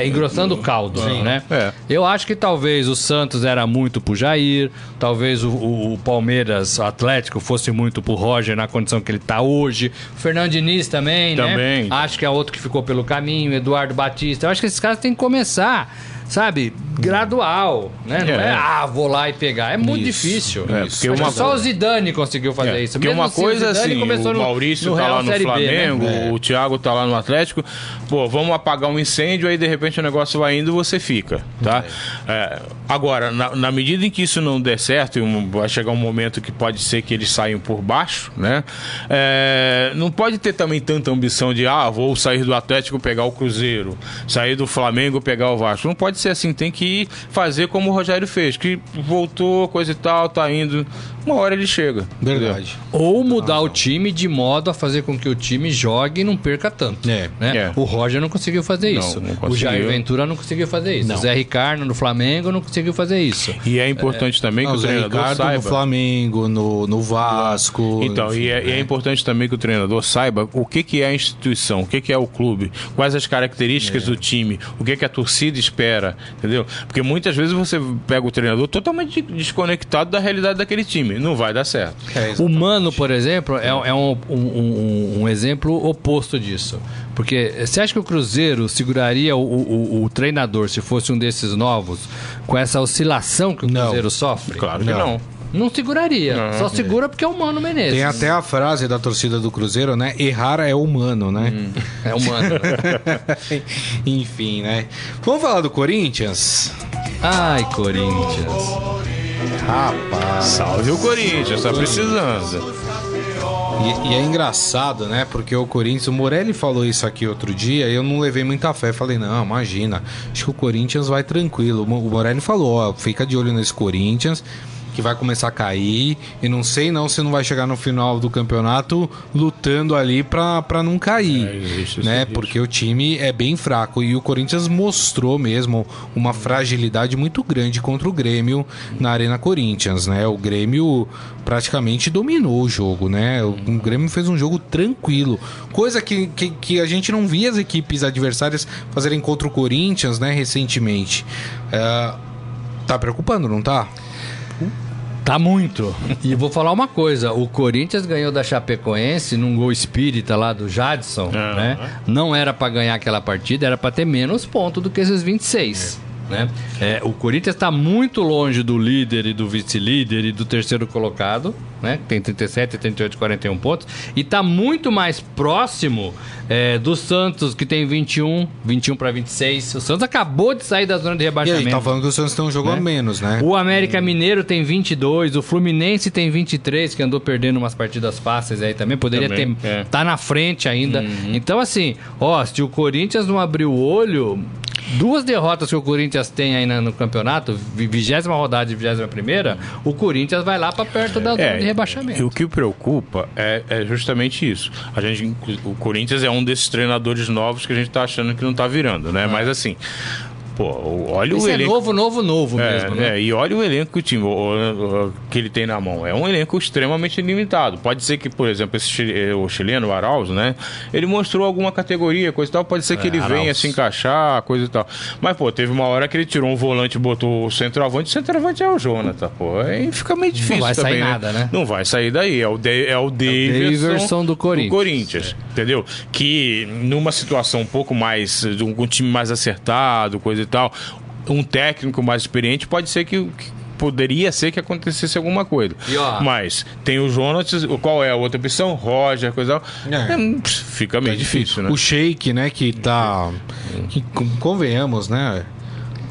é, é, engrossando o caldo, né? É. Eu acho que talvez o Santos era muito pro Jair, talvez o, o- o Palmeiras, o Atlético, fosse muito pro Roger na condição que ele tá hoje. O Fernando Diniz também, Também. né? Acho que é outro que ficou pelo caminho, Eduardo Batista. Eu acho que esses caras têm que começar sabe, gradual, né? Não é, É. ah, vou lá e pegar. É muito Isso. difícil. É, Isso. porque uma que só o Zidane conseguiu fazer É, isso. porque Mesmo uma assim, coisa assim, começou o no- Maurício no tá Real lá no Série B, né? Flamengo, É. o Thiago tá lá no Atlético. Pô, vamos apagar um incêndio, aí de repente o negócio vai indo você fica, tá? É, agora, na, na medida em que isso não der certo, vai chegar um momento que pode ser que eles saiam por baixo, né? É, não pode ter também tanta ambição de, ah, vou sair do Atlético pegar o Cruzeiro, sair do Flamengo pegar o Vasco. Não pode ser assim, tem que fazer como o Rogério fez, que voltou, coisa e tal, tá indo. Uma hora ele chega. entendeu? Verdade. Ou mudar o time de modo a fazer com que o time jogue e não perca tanto. É. né? É. O Roger não conseguiu fazer Não, isso. não o conseguiu. Jair Ventura não conseguiu fazer isso. Não. O Zé Ricardo no Flamengo não conseguiu fazer isso. E é importante também Não, que o o Zé treinador Ricardo saiba. no Flamengo, no, no Vasco. Então, enfim, e, é, e é né? importante também que o treinador saiba o que, que é a instituição, o que, que é o clube, quais as características do time, o que, que a torcida espera, entendeu? Porque muitas vezes você pega o treinador totalmente desconectado da realidade daquele time. Não vai dar certo. É, O Mano, por exemplo, é, é um, um- um- um exemplo oposto disso. Porque você acha que o Cruzeiro seguraria o, o- o treinador se fosse um desses novos com essa oscilação que o Não. Cruzeiro sofre? Claro que Não. não. Não seguraria. Só segura porque é o Mano Menezes. Tem até a frase da torcida do Cruzeiro, né? Errar é humano, né? É o Mano. Enfim, né? Vamos falar do Corinthians? Ai, Corinthians. Rapaz. Salve o Corinthians, tá precisando. E, e é engraçado, né? Porque o Corinthians, o Morelli falou isso aqui outro dia e eu não levei muita fé. Falei, não, imagina, acho que o Corinthians vai tranquilo. O Morelli falou, ó, fica de olho nesse Corinthians, que vai começar a cair. E não sei não se não vai chegar no final do campeonato lutando ali pra, pra não cair. É, existe né? risco. Porque o time é bem fraco. E o Corinthians mostrou mesmo uma fragilidade muito grande contra o Grêmio na Arena Corinthians, né? O Grêmio praticamente dominou o jogo, né? O, o Grêmio fez um jogo tranquilo. Coisa que, que, que a gente não via as equipes adversárias fazerem contra o Corinthians, né? Recentemente. É, tá preocupando, não tá? Tá muito. E vou falar uma coisa: o Corinthians ganhou da Chapecoense num gol espírita lá do Jadson, Aham. né? Não era pra ganhar aquela partida, era pra ter menos pontos do que esses 26. Né? É, o Corinthians está muito longe do líder e do vice-líder e do terceiro colocado, né? que tem 37, 38, 41 pontos, e está muito mais próximo é, do Santos, que tem 21, 21 para 26. O Santos acabou de sair da zona de E rebaixamento. aí, tá falando que o Santos tem um jogo Né? a menos, né? O América Mineiro tem 22, o Fluminense tem 23, que andou perdendo umas partidas fáceis aí também. Poderia Também, ter. é. Tá na frente ainda. Então, assim, ó, se o Corinthians não abrir o olho. Duas derrotas que o Corinthians tem aí no campeonato, vi- vigésima rodada e vigésima primeira, o Corinthians vai lá pra perto da zona de e rebaixamento. o que o preocupa é, é justamente isso. A gente, o Corinthians é um desses treinadores novos que a gente tá achando que não tá virando, né? Mas assim, pô, olha o Esse é elenco. novo, novo, novo É, mesmo, né? é, e olha o elenco que o time o- o- que ele tem na mão. É um elenco extremamente limitado. Pode ser que, por exemplo, esse eh, o chileno, o Arauz, né? Ele mostrou alguma categoria, coisa e tal. Pode ser que É, ele venha Arauz. se encaixar, coisa e tal. Mas, pô, teve uma hora que ele tirou um volante e botou o centroavante. O centroavante é o Jonathan, pô. Aí fica meio difícil vai sair também, nada, né? Não vai sair daí. É o, de, é o Davidson, Davidson do Corinthians. Corinthians, entendeu? Que numa situação um pouco mais, de um, um time mais acertado, coisa e tal, um técnico mais experiente, pode ser que, que poderia ser que acontecesse alguma coisa. Ó, Mas tem o Jonas, qual é a outra opção? Roger, coisa. É. É, fica meio difícil, né? O Sheik, né, que tá. Que, con- convenhamos, né?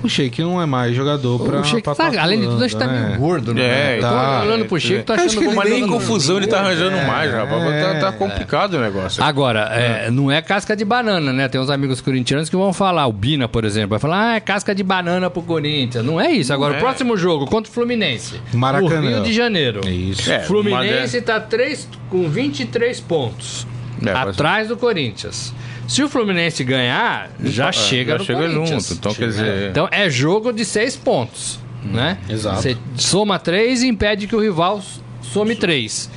O Sheik não é mais jogador pra. o Sheik pra tá, além de tudo, acho que tá né? meio gordo, né? É, Tô tá. olhando pro Chico, tô Acho achando que Mas nem confusão ele tá arranjando mais, rapaz. Tá, tá é. complicado o negócio. Agora, é, não é casca de banana, né? Tem uns amigos corintianos que vão falar, o Bina, por exemplo, vai falar, ah, é casca de banana pro Corinthians. Não é isso. Agora, é. o próximo jogo contra o Fluminense. Maracanã. Rio de Janeiro. É isso. É, Fluminense tá três, com 23 pontos. É, mas- atrás do Corinthians. Se o Fluminense ganhar, já É, chega já no chega junto. Então, quer dizer. Então é jogo de seis pontos, né? exato. Você soma três e impede que o rival some três.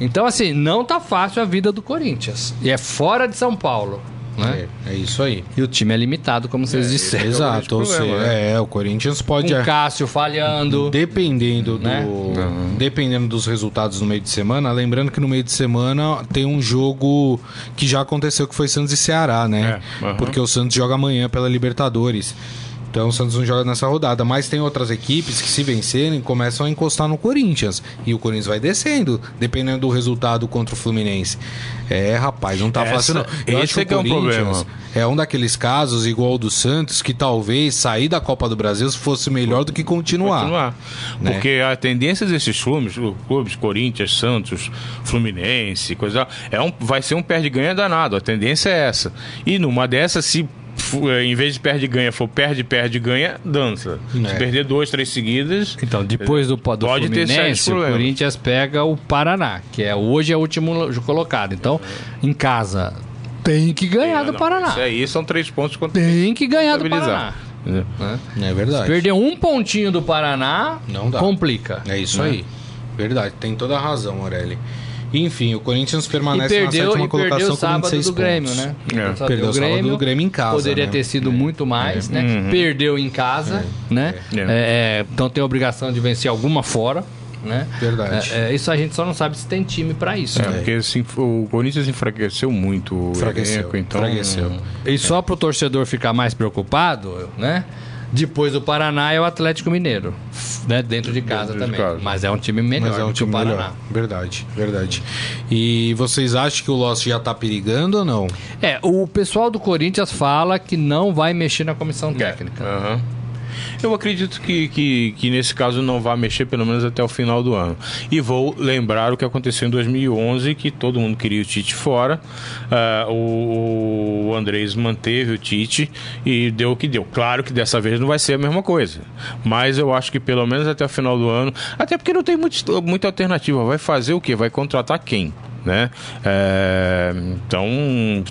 Então, assim, não tá fácil a vida do Corinthians. E é fora de São Paulo, né? É, é isso aí. E o time é limitado, como vocês disseram. Exato. Ou problema, seja, é, o Corinthians pode. O Cássio falhando. Dependendo do, Né? dependendo dos resultados no meio de semana, lembrando que no meio de semana tem um jogo que já aconteceu que foi Santos e Ceará, né? É. Porque o Santos joga amanhã pela Libertadores. Então o Santos não joga nessa rodada. Mas tem outras equipes que, se vencerem, começam a encostar no Corinthians. E o Corinthians vai descendo, dependendo do resultado contra o Fluminense. É, rapaz, não tá Essa- fácil não. Eu esse é que é o um Corinthians problema. é um daqueles casos, igual o do Santos, que talvez sair da Copa do Brasil fosse melhor do que continuar. continuar. né? Porque a tendência desses clubes, clubes Corinthians, Santos, Fluminense, coisa, é um, vai ser um perde-ganha danado. A tendência é essa. E numa dessas, se em vez de perde-ganha for perde, perde, ganha, dança. É. Se perder duas, três seguidas. Então, depois do, do Pode Fluminense, o. Corinthians pega o Paraná, que é hoje é o último colocado. Então, em casa, tem que ganhar do Não, Paraná. Isso aí são três pontos contra Tem que ganhar do Paraná. Né? É verdade. Perder um pontinho do Paraná, Não dá. complica. É isso né? aí. Verdade, tem toda a razão, Morelli. Enfim, o Corinthians E permanece na perdeu, sétima e colocação perdeu o com sábado 26 do Grêmio, pontos. né? É. Perdeu deu o sábado do Grêmio em casa, Poderia né? ter sido muito mais, né? Perdeu em casa, né? É. É, é, então tem a obrigação de vencer alguma fora, né? Verdade. É, é, isso a gente só não sabe se tem time pra isso. É, né? porque assim, o Corinthians enfraqueceu muito o Enfraqueceu, elenco, então enfraqueceu. E só pro torcedor ficar mais preocupado, né? Depois do Paraná é o Atlético Mineiro, né? Dentro de casa Dentro de também. casa. Mas é um time melhor Mas é um do que time o Paraná. melhor. Verdade, verdade. E vocês acham que o Lost já tá perigando ou não? É, o pessoal do Corinthians fala que não vai mexer na comissão técnica. Aham. Eu acredito que, que, que nesse caso não vai mexer pelo menos até o final do ano. E vou lembrar o que aconteceu em 2011, que todo mundo queria o Tite fora. Ah, o, Andrés manteve o Tite e deu o que deu. Claro que dessa vez não vai ser a mesma coisa. Mas eu acho que pelo menos até o final do ano. Até porque não tem muito, muita alternativa. Vai fazer o quê? Vai contratar quem? Né? É, então,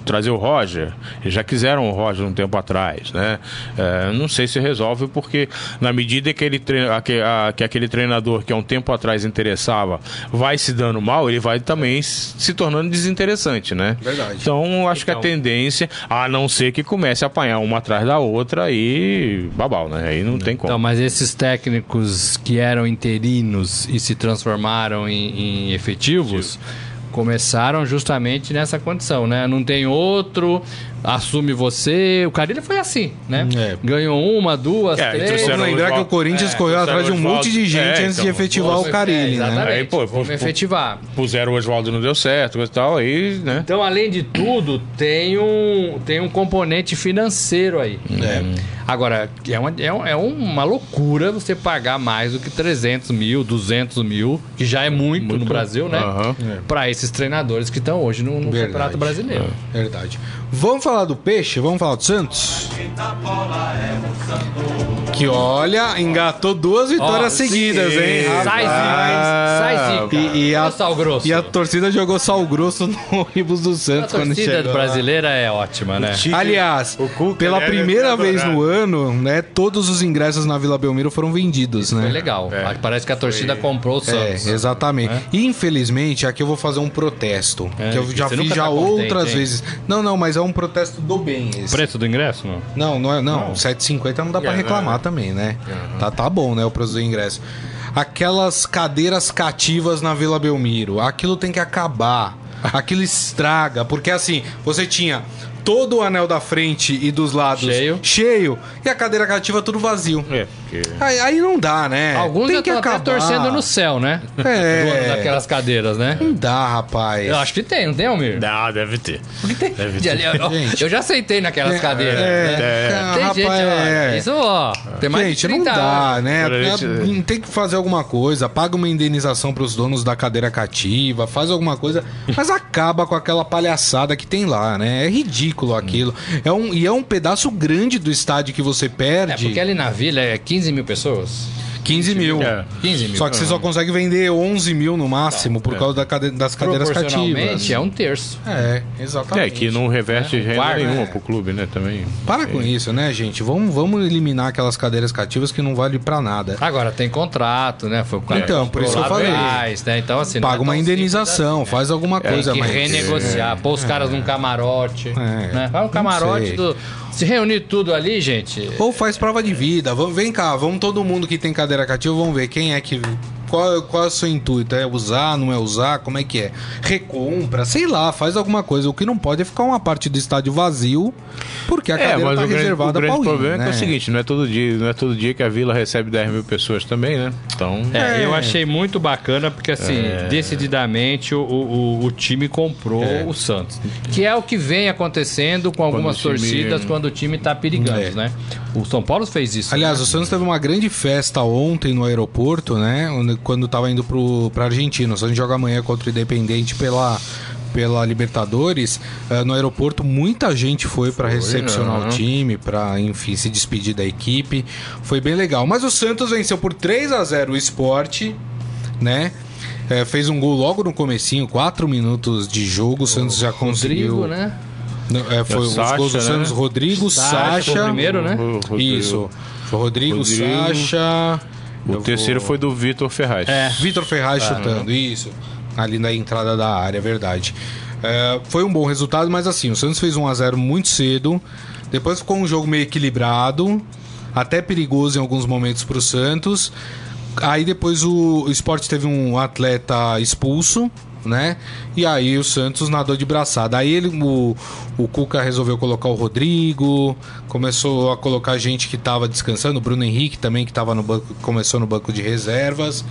trazer o Roger, eles já quiseram o Roger um tempo atrás, né? É, não sei se resolve, porque na medida que, ele treina, que, a- que aquele treinador que há um tempo atrás interessava vai se dando mal, ele vai também se tornando desinteressante, né? Verdade. Então, acho que Então- a tendência, a não ser que comece a apanhar uma atrás da outra e babau, né? Aí não tem como. Então, mas esses técnicos que eram interinos e se transformaram em, em efetivos começaram justamente nessa condição, né? Não tem outro, assume você. O Carilho foi assim, né? É. Ganhou uma, duas, É, três. Vamos lembrar que o Corinthians É, correu atrás de um monte de gente É, antes de então, efetivar o Carilli, é, né? exatamente. Aí, pô, Vamos efetivar. Puseram o Oswaldo não deu certo, e tal, aí, né? Então, além de tudo, tem um, tem um componente financeiro aí. né? Agora, é uma, é, é uma loucura você pagar mais do que 300 mil, 200 mil, que já é muito, no Brasil, né? Aham. Para esses treinadores que estão hoje no, no. Campeonato Brasileiro. Verdade. Vamos falar do Peixe? Vamos falar do Santos? Que olha, engatou duas vitórias seguidas, sim. hein? Sai sai zica. E, e a, sal grosso. e a torcida jogou sal grosso no ônibus do A Santos quando torcida chegou. lá. brasileira é ótima, né? Aliás, pela é primeira vez no ano, né, todos os ingressos na Vila Belmiro foram vendidos, né? Foi legal. É. Parece que a torcida comprou o Santos. É, exatamente. E infelizmente, aqui eu vou fazer um protesto. É, que eu já fiz já tá contente, outras hein? vezes. Não, não, mas é um protesto do bem esse. Preço do ingresso, não? Não, não é, não. 7,50 não dá pra É, reclamar não, também, né? Tá, tá bom, né, o preço do ingresso. Aquelas cadeiras cativas na Vila Belmiro, aquilo tem que acabar. Aquilo estraga, porque assim, você tinha todo o anel da frente e dos lados Cheio. cheio e a cadeira cativa tudo vazio. É, porque... Aí, aí não dá, né? Alguns tem já que estão até acabar. torcendo no céu, né? É. Dono daquelas cadeiras, né? Não dá, rapaz. Eu acho que tem, não tem, Almir? Não, deve ter. Porque tem Deve gente ali, ó. Eu já aceitei naquelas cadeiras. né? é, Tem rapaz, gente, ó, é. isso, ó, tem mais Gente, de não 30 dá, anos. né? Gente- Tem que fazer alguma coisa, paga uma indenização pros donos da cadeira cativa, faz alguma coisa, mas acaba com aquela palhaçada que tem lá, né? É ridículo aquilo. É um, e é um pedaço grande do estádio que você É, perde. porque ali na vila é 15 mil pessoas. 15 mil. É. 15 mil. Só que você só consegue vender 11 mil no máximo por causa da cade- das cadeiras cativas. é um terço. É, É, exatamente. que não reverte renda guarda, nenhuma né? pro clube, né, também. Para com isso, né, gente? Vamos, vamos eliminar aquelas cadeiras cativas que não valem pra nada. Agora tem contrato, né? Foi o cara Então, por isso que eu falei. né? Então, assim, não Paga é uma indenização, simples faz alguma assim, né? coisa, Tem que mas. renegociar, pôr os caras num camarote. É. Né? Vai um camarote do. Se reunir tudo ali, gente. Ou faz prova de vida. Vem cá, vamos todo mundo que tem cadeira cativa, vamos ver quem é que qual, qual é o seu intuito? É usar, não é usar? Como é que é? Recompra, sei lá, faz alguma coisa. O que não pode é ficar uma parte do estádio vazio, porque a É, cadeira mas tá o grande, o reservada grande problema é que é né? o seguinte, não é todo dia, não é todo dia que a vila recebe 10 mil pessoas também, né? Então. É, É. eu achei muito bacana, porque assim, decididamente o, o, o time comprou É. o Santos. Que é o que vem acontecendo com algumas o time- torcidas quando o time tá perigando, É. né? O São Paulo fez isso. Aliás, né? o Santos teve uma grande festa ontem no aeroporto, né? Quando tava indo pro, pra Argentina. O Santos joga amanhã contra o Independente pela, pela Libertadores. Eh, no aeroporto, muita gente foi pra recepcionar né? o time, pra, enfim, se despedir da equipe. Foi bem legal. Mas o Santos venceu por 3 a 0 o esporte, né? Eh, fez um gol logo no comecinho, 4 minutos de jogo. O Santos já conseguiu. Rodrigo, né? Não, é, foi É o os Sacha, gols do né? Santos, Rodrigo, Sacha Sacha. o primeiro, né? Isso. Foi Rodrigo, Rodrigo. Sacha. O eu terceiro vou- foi do Vitor Ferraz. É. Vitor Ferraz chutando, isso. Ali na entrada da área, é verdade. É, foi um bom resultado, mas assim, o Santos fez 1 a 0 muito cedo. Depois ficou um jogo meio equilibrado, até perigoso em alguns momentos para o Santos. Aí depois o, o esporte teve um atleta expulso, né? E aí o Santos nadou de braçada. Aí ele, o, o Cuca resolveu colocar o Rodrigo, começou a colocar gente que estava descansando, o Bruno Henrique também, que tava no banco, começou no banco de reservas.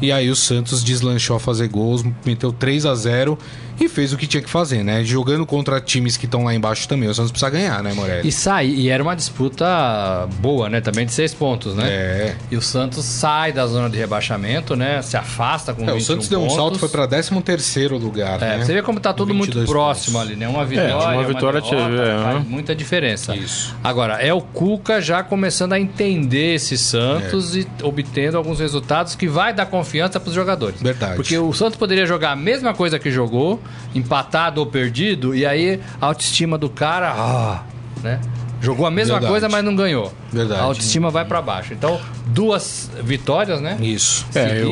E aí o Santos deslanchou a fazer gols, meteu 3 a 0 e fez o que tinha que fazer, né? Jogando contra times que estão lá embaixo também. O Santos precisa ganhar, né, Morelli? E sai, e era uma disputa boa, né? Também de seis pontos, né? É. E o Santos sai da zona de rebaixamento, né? Se afasta com É, o 21 Santos deu um pontos. salto, foi pra 13 terceiro lugar, É, né? você vê como tá tudo muito 22 próximo pontos. ali, né? Uma vitória, uma vitória derrota, te- é, faz né? muita diferença. Isso. Agora, é o Cuca já começando a entender esse É. Santos e obtendo alguns resultados que vai dar confiança para os jogadores. Verdade. Porque o Santos poderia jogar a mesma coisa que jogou, empatado ou perdido, e aí a autoestima do cara, ah, né? Jogou a mesma Verdade. coisa, mas não ganhou. Verdade. A autoestima vai para baixo. Então, duas vitórias, né? Isso. É, eu,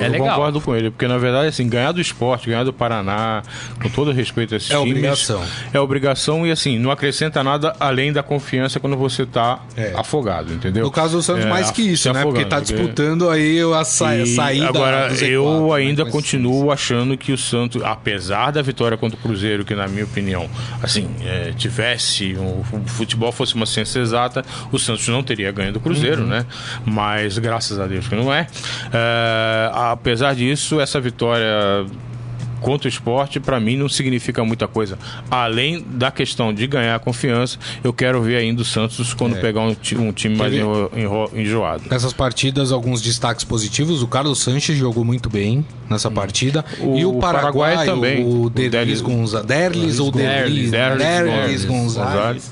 é eu legal. concordo com ele, porque na verdade, assim, ganhar do esporte, ganhar do Paraná, com todo respeito a esses É times, obrigação. É obrigação e assim, não acrescenta nada além da confiança quando você tá É. afogado, entendeu? No caso do Santos, É, mais que isso, né? Porque tá disputando aí a, sa E saída agora, do Z4, eu né? ainda Mas- continuo achando que o Santos, apesar da vitória contra o Cruzeiro, que na minha opinião, assim, é, tivesse um, o futebol fosse uma ciência exata, o Santos não teria ganho do Cruzeiro, né? Mas graças a Deus que não é. É, apesar disso, essa vitória contra o esporte, para mim, não significa muita coisa. Além da questão de ganhar confiança, eu quero ver ainda o Santos quando É. pegar um, um time mais enro- enro- enjoado. Nessas partidas, alguns destaques positivos. O Carlos Sanches jogou muito bem nessa partida. O e o Paraguai, Paraguai também. o, O Derlis Derlis- Gonzalez. Derlis ou Derlis? Derlis, Derlis, Derlis Gonzalez. Gonzalez.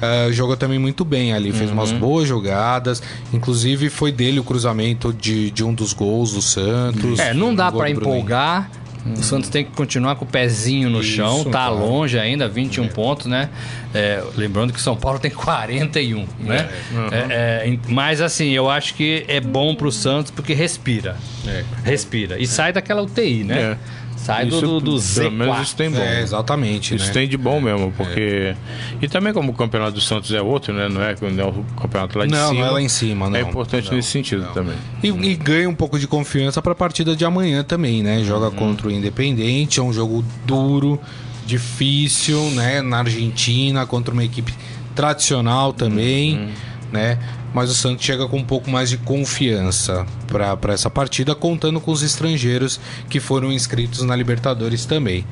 Ah, jogou também muito bem ali, fez umas Uhum. boas jogadas. Inclusive, foi dele o cruzamento de, de um dos gols do Santos. É, não dá Bruno empolgar. O Santos tem que continuar com o pezinho no Isso, chão, tá longe ainda, 21 pontos, né? É, lembrando que São Paulo tem 41, né? É, é, em- mas assim, eu acho que é bom pro Santos porque respira. É. Respira. E sai daquela UTI, né? É. Sai do, Isso, do, do pelo menos isso Z4. tem bom. É, exatamente. Isso né? tem de bom mesmo, porque. E também como o campeonato do Santos é outro, né? Não é, não é o campeonato lá de Não, cima. não é lá em cima, não. É importante Não, nesse sentido não. também. E, e ganha um pouco de confiança para a partida de amanhã também, né? Joga contra o Independente, é um jogo duro, difícil, né? Na Argentina, contra uma equipe tradicional também, né? Mas o Santos chega com um pouco mais de confiança para essa partida, contando com os estrangeiros que foram inscritos na Libertadores também.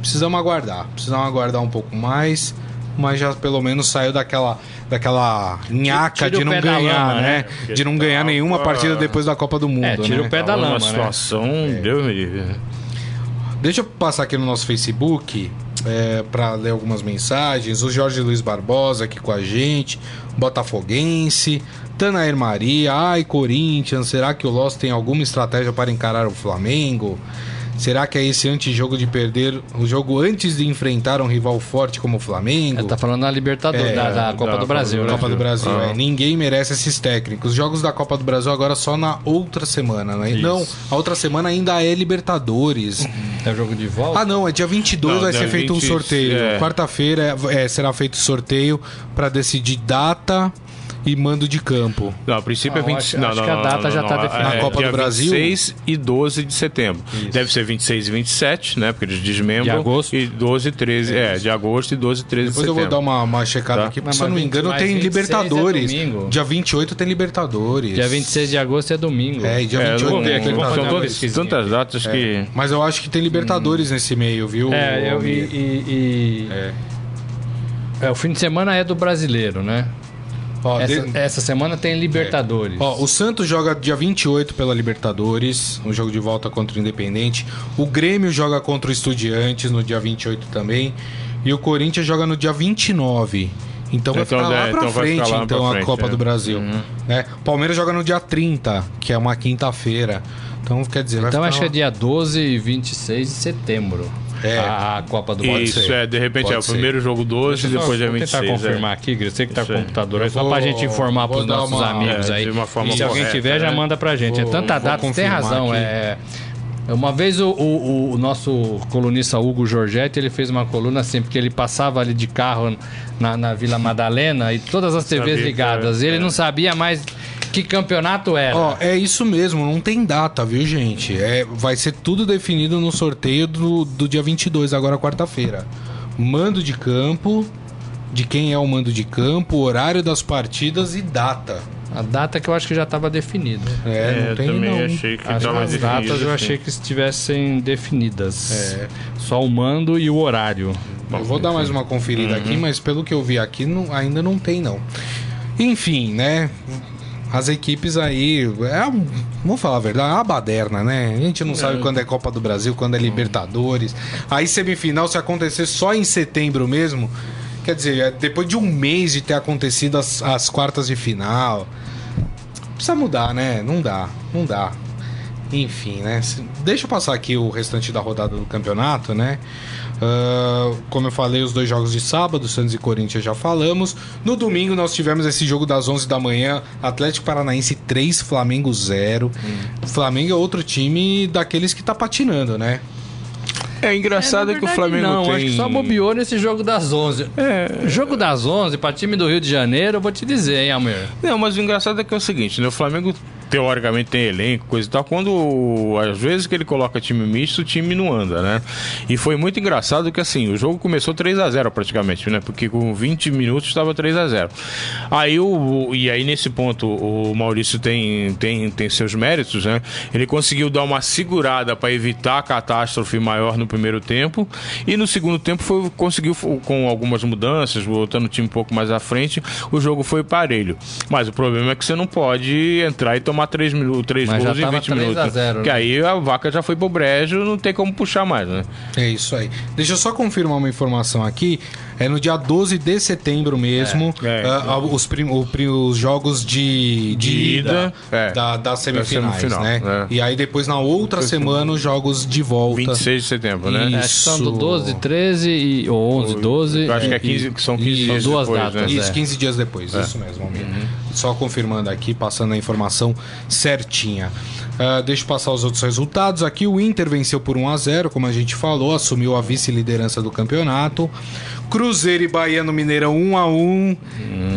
Precisamos aguardar, precisamos aguardar um pouco mais. Mas já pelo menos saiu daquela, daquela nhaca de não ganhar, lama, né? né? De não ganhar nenhuma partida depois da Copa do Mundo. É, tira né? o pé da lama, né? situação, Deus me livre. né? Deixa eu passar aqui no nosso Facebook é, para ler algumas mensagens. O Jorge Luiz Barbosa aqui com a gente, Botafoguense, Tanair Maria, ai Corinthians, será que o Loss tem alguma estratégia para encarar o Flamengo? Será que é esse antijogo de perder o jogo antes de enfrentar um rival forte como o Flamengo? Ela tá falando da Libertadores, É, da, da da Copa do Copa Brasil, do né? Copa do Brasil, Ah. é. Ninguém merece esses técnicos. Os jogos da Copa do Brasil agora só na outra semana, né? Não, a outra semana ainda é Libertadores. É o jogo de volta? Ah, não, é dia 22 Não, vai ser feito um 20, sorteio. é. Quarta-feira é, é, será feito sorteio para decidir data e mando de campo. Não, a princípio é 20... acho- não, acho não, que a não, data não, já não, tá não. definida. É, Na Copa dia do Brasil? 26 e 12 de setembro. Deve ser 26 e 27, né? Porque eles desmembram. De agosto? E 12 e 13, é, de agosto e 12 e 13 Depois de eu setembro. vou dar uma, uma checada Tá. aqui, porque Mas se eu não me 20 engano tem 26 é Libertadores. domingo. Dia 28 tem Libertadores. Dia 26 de agosto é domingo. É, e dia É, 28 não, tem aqui, são todas, tantas datas que... Mas eu acho que tem Libertadores nesse meio, viu? É, eu, e, Almir? e- e- É, o fim de semana é do brasileiro, né? Ó, Essa, de- essa semana tem Libertadores. Ó, o Santos joga dia 28 pela Libertadores, um jogo de volta contra o Independente. O Grêmio joga contra o Estudiantes no dia 28 também. E o Corinthians joga no dia 29. Então vai Então, ficar lá é, pra então vai frente, lá então, pra a frente, Copa é. do Brasil. né? Palmeiras joga no dia 30, que é uma quinta-feira. Então, quer dizer, vai então ficar acho que é dia 12 e 26 de setembro. É. A, a Copa do Isso, ser. é, de repente Pode é o ser. primeiro jogo 12 e depois é vou 26. tentar é. confirmar aqui, Gris. Você que tá Isso com o computador só vou- pra gente informar vou pros dar nossos uma- amigos é, aí. de uma forma E se alguém correta, tiver, já né? manda pra gente. Vou- é tanta vou data, tem confirmar razão. aqui. É... Uma vez o, o- o nosso colunista Hugo Giorgetti, ele fez uma coluna assim, porque ele passava ali de carro na, na Vila Madalena e todas as TVs que ligadas. e ele é. não sabia mais que campeonato era. Ó, é isso mesmo, não tem data, viu, gente? É, vai ser tudo definido no sorteio do, do dia 22, agora quarta-feira. Mando de campo, de quem é o mando de campo, horário das partidas e data. A data que eu acho que já estava definida. É, É, não tem eu também não. achei que As, as datas eu assim. achei que estivessem definidas. É. Só o mando e o horário. Eu vou dar mais uma conferida aqui, mas pelo que eu vi aqui, não- ainda não tem, não. Enfim, né? As equipes aí. É um, vamos falar a verdade, é uma baderna, né? A gente não sabe quando é Copa do Brasil, quando é Libertadores. Aí semifinal, se acontecer só em setembro mesmo. Quer dizer, é depois de um mês de ter acontecido as, as quartas de final. Precisa mudar, né? Não dá, não dá. Enfim, né? Deixa eu passar aqui o restante da rodada do campeonato, né? Ah, como eu falei, os dois jogos de sábado, Santos e Corinthians já falamos. No domingo nós tivemos esse jogo das 11 da manhã, Atlético Paranaense 3, Flamengo 0. Flamengo é outro time daqueles que tá patinando, né? É engraçado É, que o Flamengo não, tem... acho que só bobeou nesse jogo das 11. É. Jogo das 11 para time do Rio de Janeiro, eu vou te dizer, hein, Almir. Não, mas o engraçado é que é o seguinte, né? O Flamengo teoricamente tem elenco, coisa e tal. Quando às vezes que ele coloca time misto, o time não anda, né? E foi muito engraçado que assim, o jogo começou 3 a 0 praticamente, né? Porque com 20 minutos estava 3 a 0 Aí o, e aí nesse ponto o Maurício tem, tem, tem seus méritos, né? Ele conseguiu dar uma segurada para evitar a catástrofe maior no primeiro tempo e no segundo tempo foi, conseguiu com algumas mudanças, botando o time um pouco mais à frente, o jogo foi parelho. Mas o problema é que você não pode entrar e tomar 3, minutos, 3 Mas já gols em tava 20 3 a minutos. 0, Porque né? aí a vaca já foi pro brejo, não tem como puxar mais, né? É isso aí. Deixa eu só confirmar uma informação aqui. É no dia 12 de setembro mesmo, É, é. ah, os, prim- o prim- os jogos de, de De ida ida, é. da, das semifinais, semifinal, né? é. E aí depois na outra semana os jogos de volta. 26 de setembro, né? Isso. Acho que são do 12, 13 e, ou 11, 12. Eu acho que é e- 15, que são 15 e- dias duas depois, datas, né? Isso, é. 15 dias depois, isso mesmo, Almir. Só confirmando aqui, passando a informação certinha. Ah, deixa eu passar os outros resultados. Aqui o Inter venceu por 1 a 0 como a gente falou, assumiu a vice-liderança do campeonato. Cruzeiro e Bahia no Mineirão 1 a 1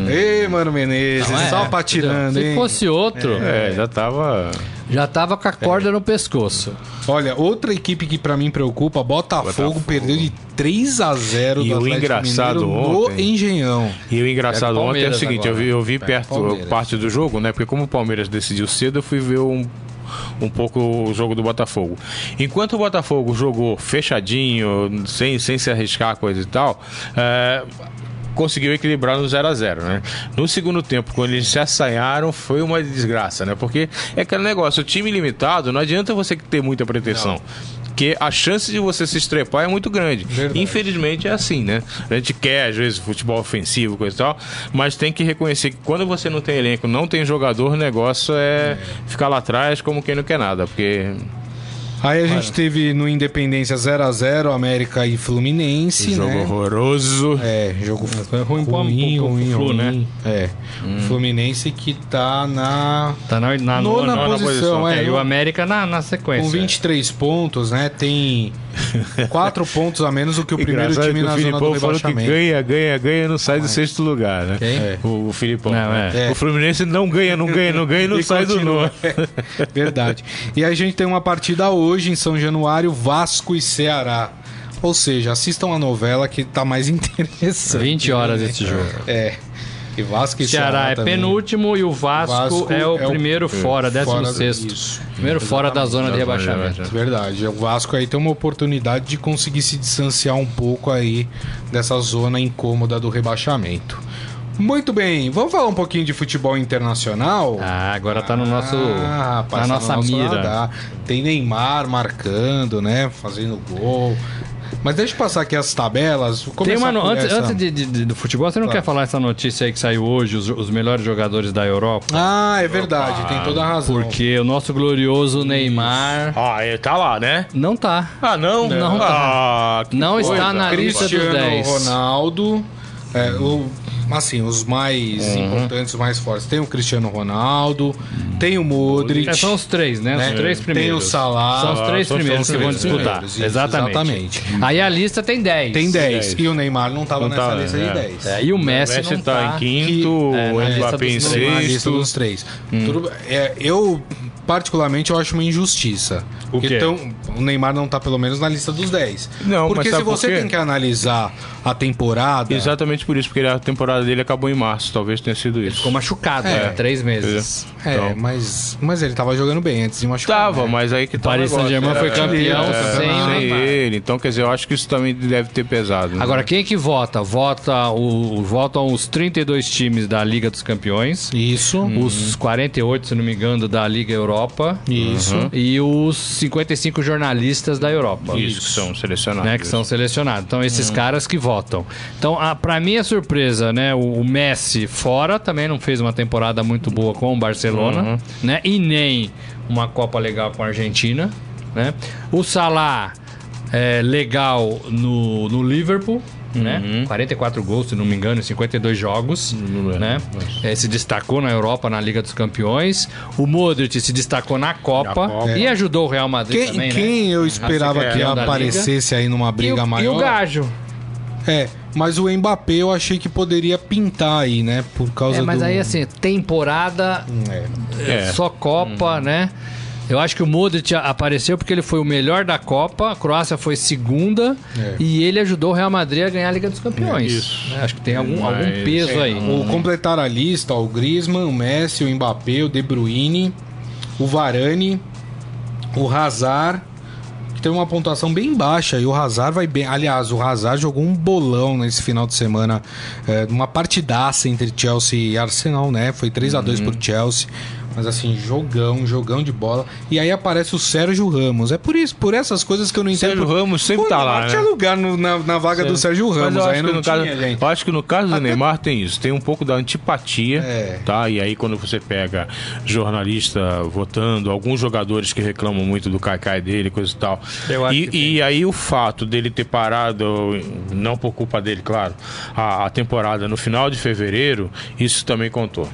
Ei, mano Menezes, Não, é, só patinando, Se hein? fosse outro, É, já tava. Já tava com a corda no pescoço. Olha, outra equipe que pra mim preocupa, Botafogo, Botafogo. perdeu de 3 a 0 E do o Atlético engraçado Mineiro no ontem- Engenhão. E o engraçado o ontem é o seguinte, eu vi, eu vi perto Palmeiras. parte do jogo, né? Porque como o Palmeiras decidiu cedo, eu fui ver um, um pouco o jogo do Botafogo. Enquanto o Botafogo jogou fechadinho, sem, sem se arriscar coisa e tal, é, conseguiu equilibrar no 0 a 0 né? No segundo tempo, quando eles se assanharam, foi uma desgraça, né? Porque é aquele negócio, o time limitado, não adianta você ter muita pretensão. Porque a chance de você se estrepar é muito grande. Verdade. Infelizmente é assim, né? A gente quer, às vezes, futebol ofensivo, coisa e tal, mas tem que reconhecer que quando você não tem elenco, não tem jogador, o negócio é ficar lá atrás como quem não quer nada. Porque Aí a gente teve no Independência 0 a 0 América e Fluminense, jogo né? horroroso. É, jogo Foi ruim pro- ruim, pro- pro ruim, Flu, né? ruim. É. Fluminense que tá na Tá na, na nona, nona, posição, posição. é, É, e o América na, na sequência. com 23 pontos, né? Tem Quatro pontos a menos do que o primeiro Engraçado time que na o zona do Filipão falou que ganha, ganha, ganha, não sai do sexto lugar, né? Quem? É. O, o Filipão. Não, né? é. O Fluminense não ganha, não ganha, não ganha e não E sai do continua. nono. Verdade. E a gente tem uma partida hoje em São Januário, Vasco e Ceará. Ou seja, assistam a novela que tá mais interessante. 20 horas esse jogo. É. E Vasco e Ceará Ceará é também. penúltimo e o Vasco, Vasco é o é o- primeiro fora, décimo fora- sexto. isso. Primeiro fora da zona de rebaixamento. Verdade. O Vasco aí tem uma oportunidade de conseguir se distanciar um pouco aí dessa zona incômoda do rebaixamento. Muito bem, vamos falar um pouquinho de futebol internacional? Ah, agora tá no nosso, Ah, rapaz, na tá nossa no nosso mira. radar. Tem Neymar marcando, né? Fazendo gol. Mas deixa eu passar aqui as tabelas. Vou Tem uma, no- antes, essa. antes de, de- de- do futebol, você não Claro. quer falar essa notícia aí que saiu hoje, os, os melhores jogadores da Europa? Ah, é verdade, tem toda a razão. Porque o nosso glorioso Neymar Ah, ele tá lá, né? não tá. Ah, não? Não ah, que Não coisa. está na lista dos Cristiano 10. Ronaldo, é, o, assim, os mais Uhum. importantes, os mais fortes. Tem o Cristiano Ronaldo, tem o Modric, É, são os três, né? né? Os três tem primeiros. o Salah. São os três são os primeiros que vão disputar. isso, exatamente. exatamente. Aí a lista tem 10. Tem 10. 10. E o Neymar não tava Não nessa tá, lista é. de 10. É, e o O Messi, Messi não tá, tá em quinto, que- é, o Mbappé em dos- Na lista sexto. dos três. Tudo- é, eu, particularmente, eu acho uma injustiça. O quê? Então, o Neymar não tá pelo menos na lista dos 10. Não, Porque mas se por você quê? tem que analisar a temporada. Exatamente por isso, porque a temporada dele acabou em março, talvez tenha sido isso. Ficou machucado, É. né? Três meses. É, Então. mas, mas ele tava jogando bem antes de machucar. Tava, né? mas aí que tá o Paris. Saint-Germain foi campeão é, sem sem Neymar. ele. Então, quer dizer, eu acho que isso também deve ter pesado. né? Agora, quem é que vota? Vota o, votam os 32 times da Liga dos Campeões, Isso. os 48, se não me engano, da Liga Europa Isso. e os 55 jornalistas da Europa. isso, que são selecionados. né, que são selecionados. Então, esses caras que votam. Então, a, pra minha surpresa, né, o, o Messi fora também não fez uma temporada muito boa com o Barcelona, né, e nem uma Copa legal com a Argentina, né. O Salah é legal no, no Liverpool, né? 44 gols, se não me engano, em 52 jogos, né? É, se destacou na Europa na Liga dos Campeões. O Modric se destacou na Copa, Copa. e ajudou o Real Madrid Quem, também, né? quem eu esperava que aparecesse aí numa E briga o, e maior? o Gajo. É, mas o Mbappé eu achei que poderia pintar aí, né? Por causa É, mas do... aí assim, temporada, É. É. só Copa, né? Eu acho que o Modric apareceu porque ele foi o melhor da Copa, a Croácia foi segunda É. e ele ajudou o Real Madrid a ganhar a Liga dos Campeões. Isso. né? Acho que tem algum, Mas- algum peso aí. O completar a lista, o Griezmann, o Messi, o Mbappé, o De Bruyne, o Varane, o Hazard, que tem uma pontuação bem baixa. E o Hazard vai bem. Aliás, o Hazard jogou um bolão nesse final de semana, é, numa partidaça entre Chelsea e Arsenal, né? Foi 3 a 2 por Chelsea. Mas assim, jogão, jogão de bola. E aí aparece o Sérgio Ramos. É por isso, por essas coisas que eu não entendo. Sérgio Ramos sempre Pô, tá lá, tinha né? lugar no- na, na vaga do Sérgio Ramos. Aí acho, que não no caso, tinha, gente. eu acho que no caso do Neymar tem isso, tem um pouco da antipatia, É. tá? E aí quando você pega jornalista votando, alguns jogadores que reclamam muito do caicai dele, coisa e tal. E, e aí o fato dele ter parado, não por culpa dele, claro, a, a temporada no final de fevereiro, isso também contou.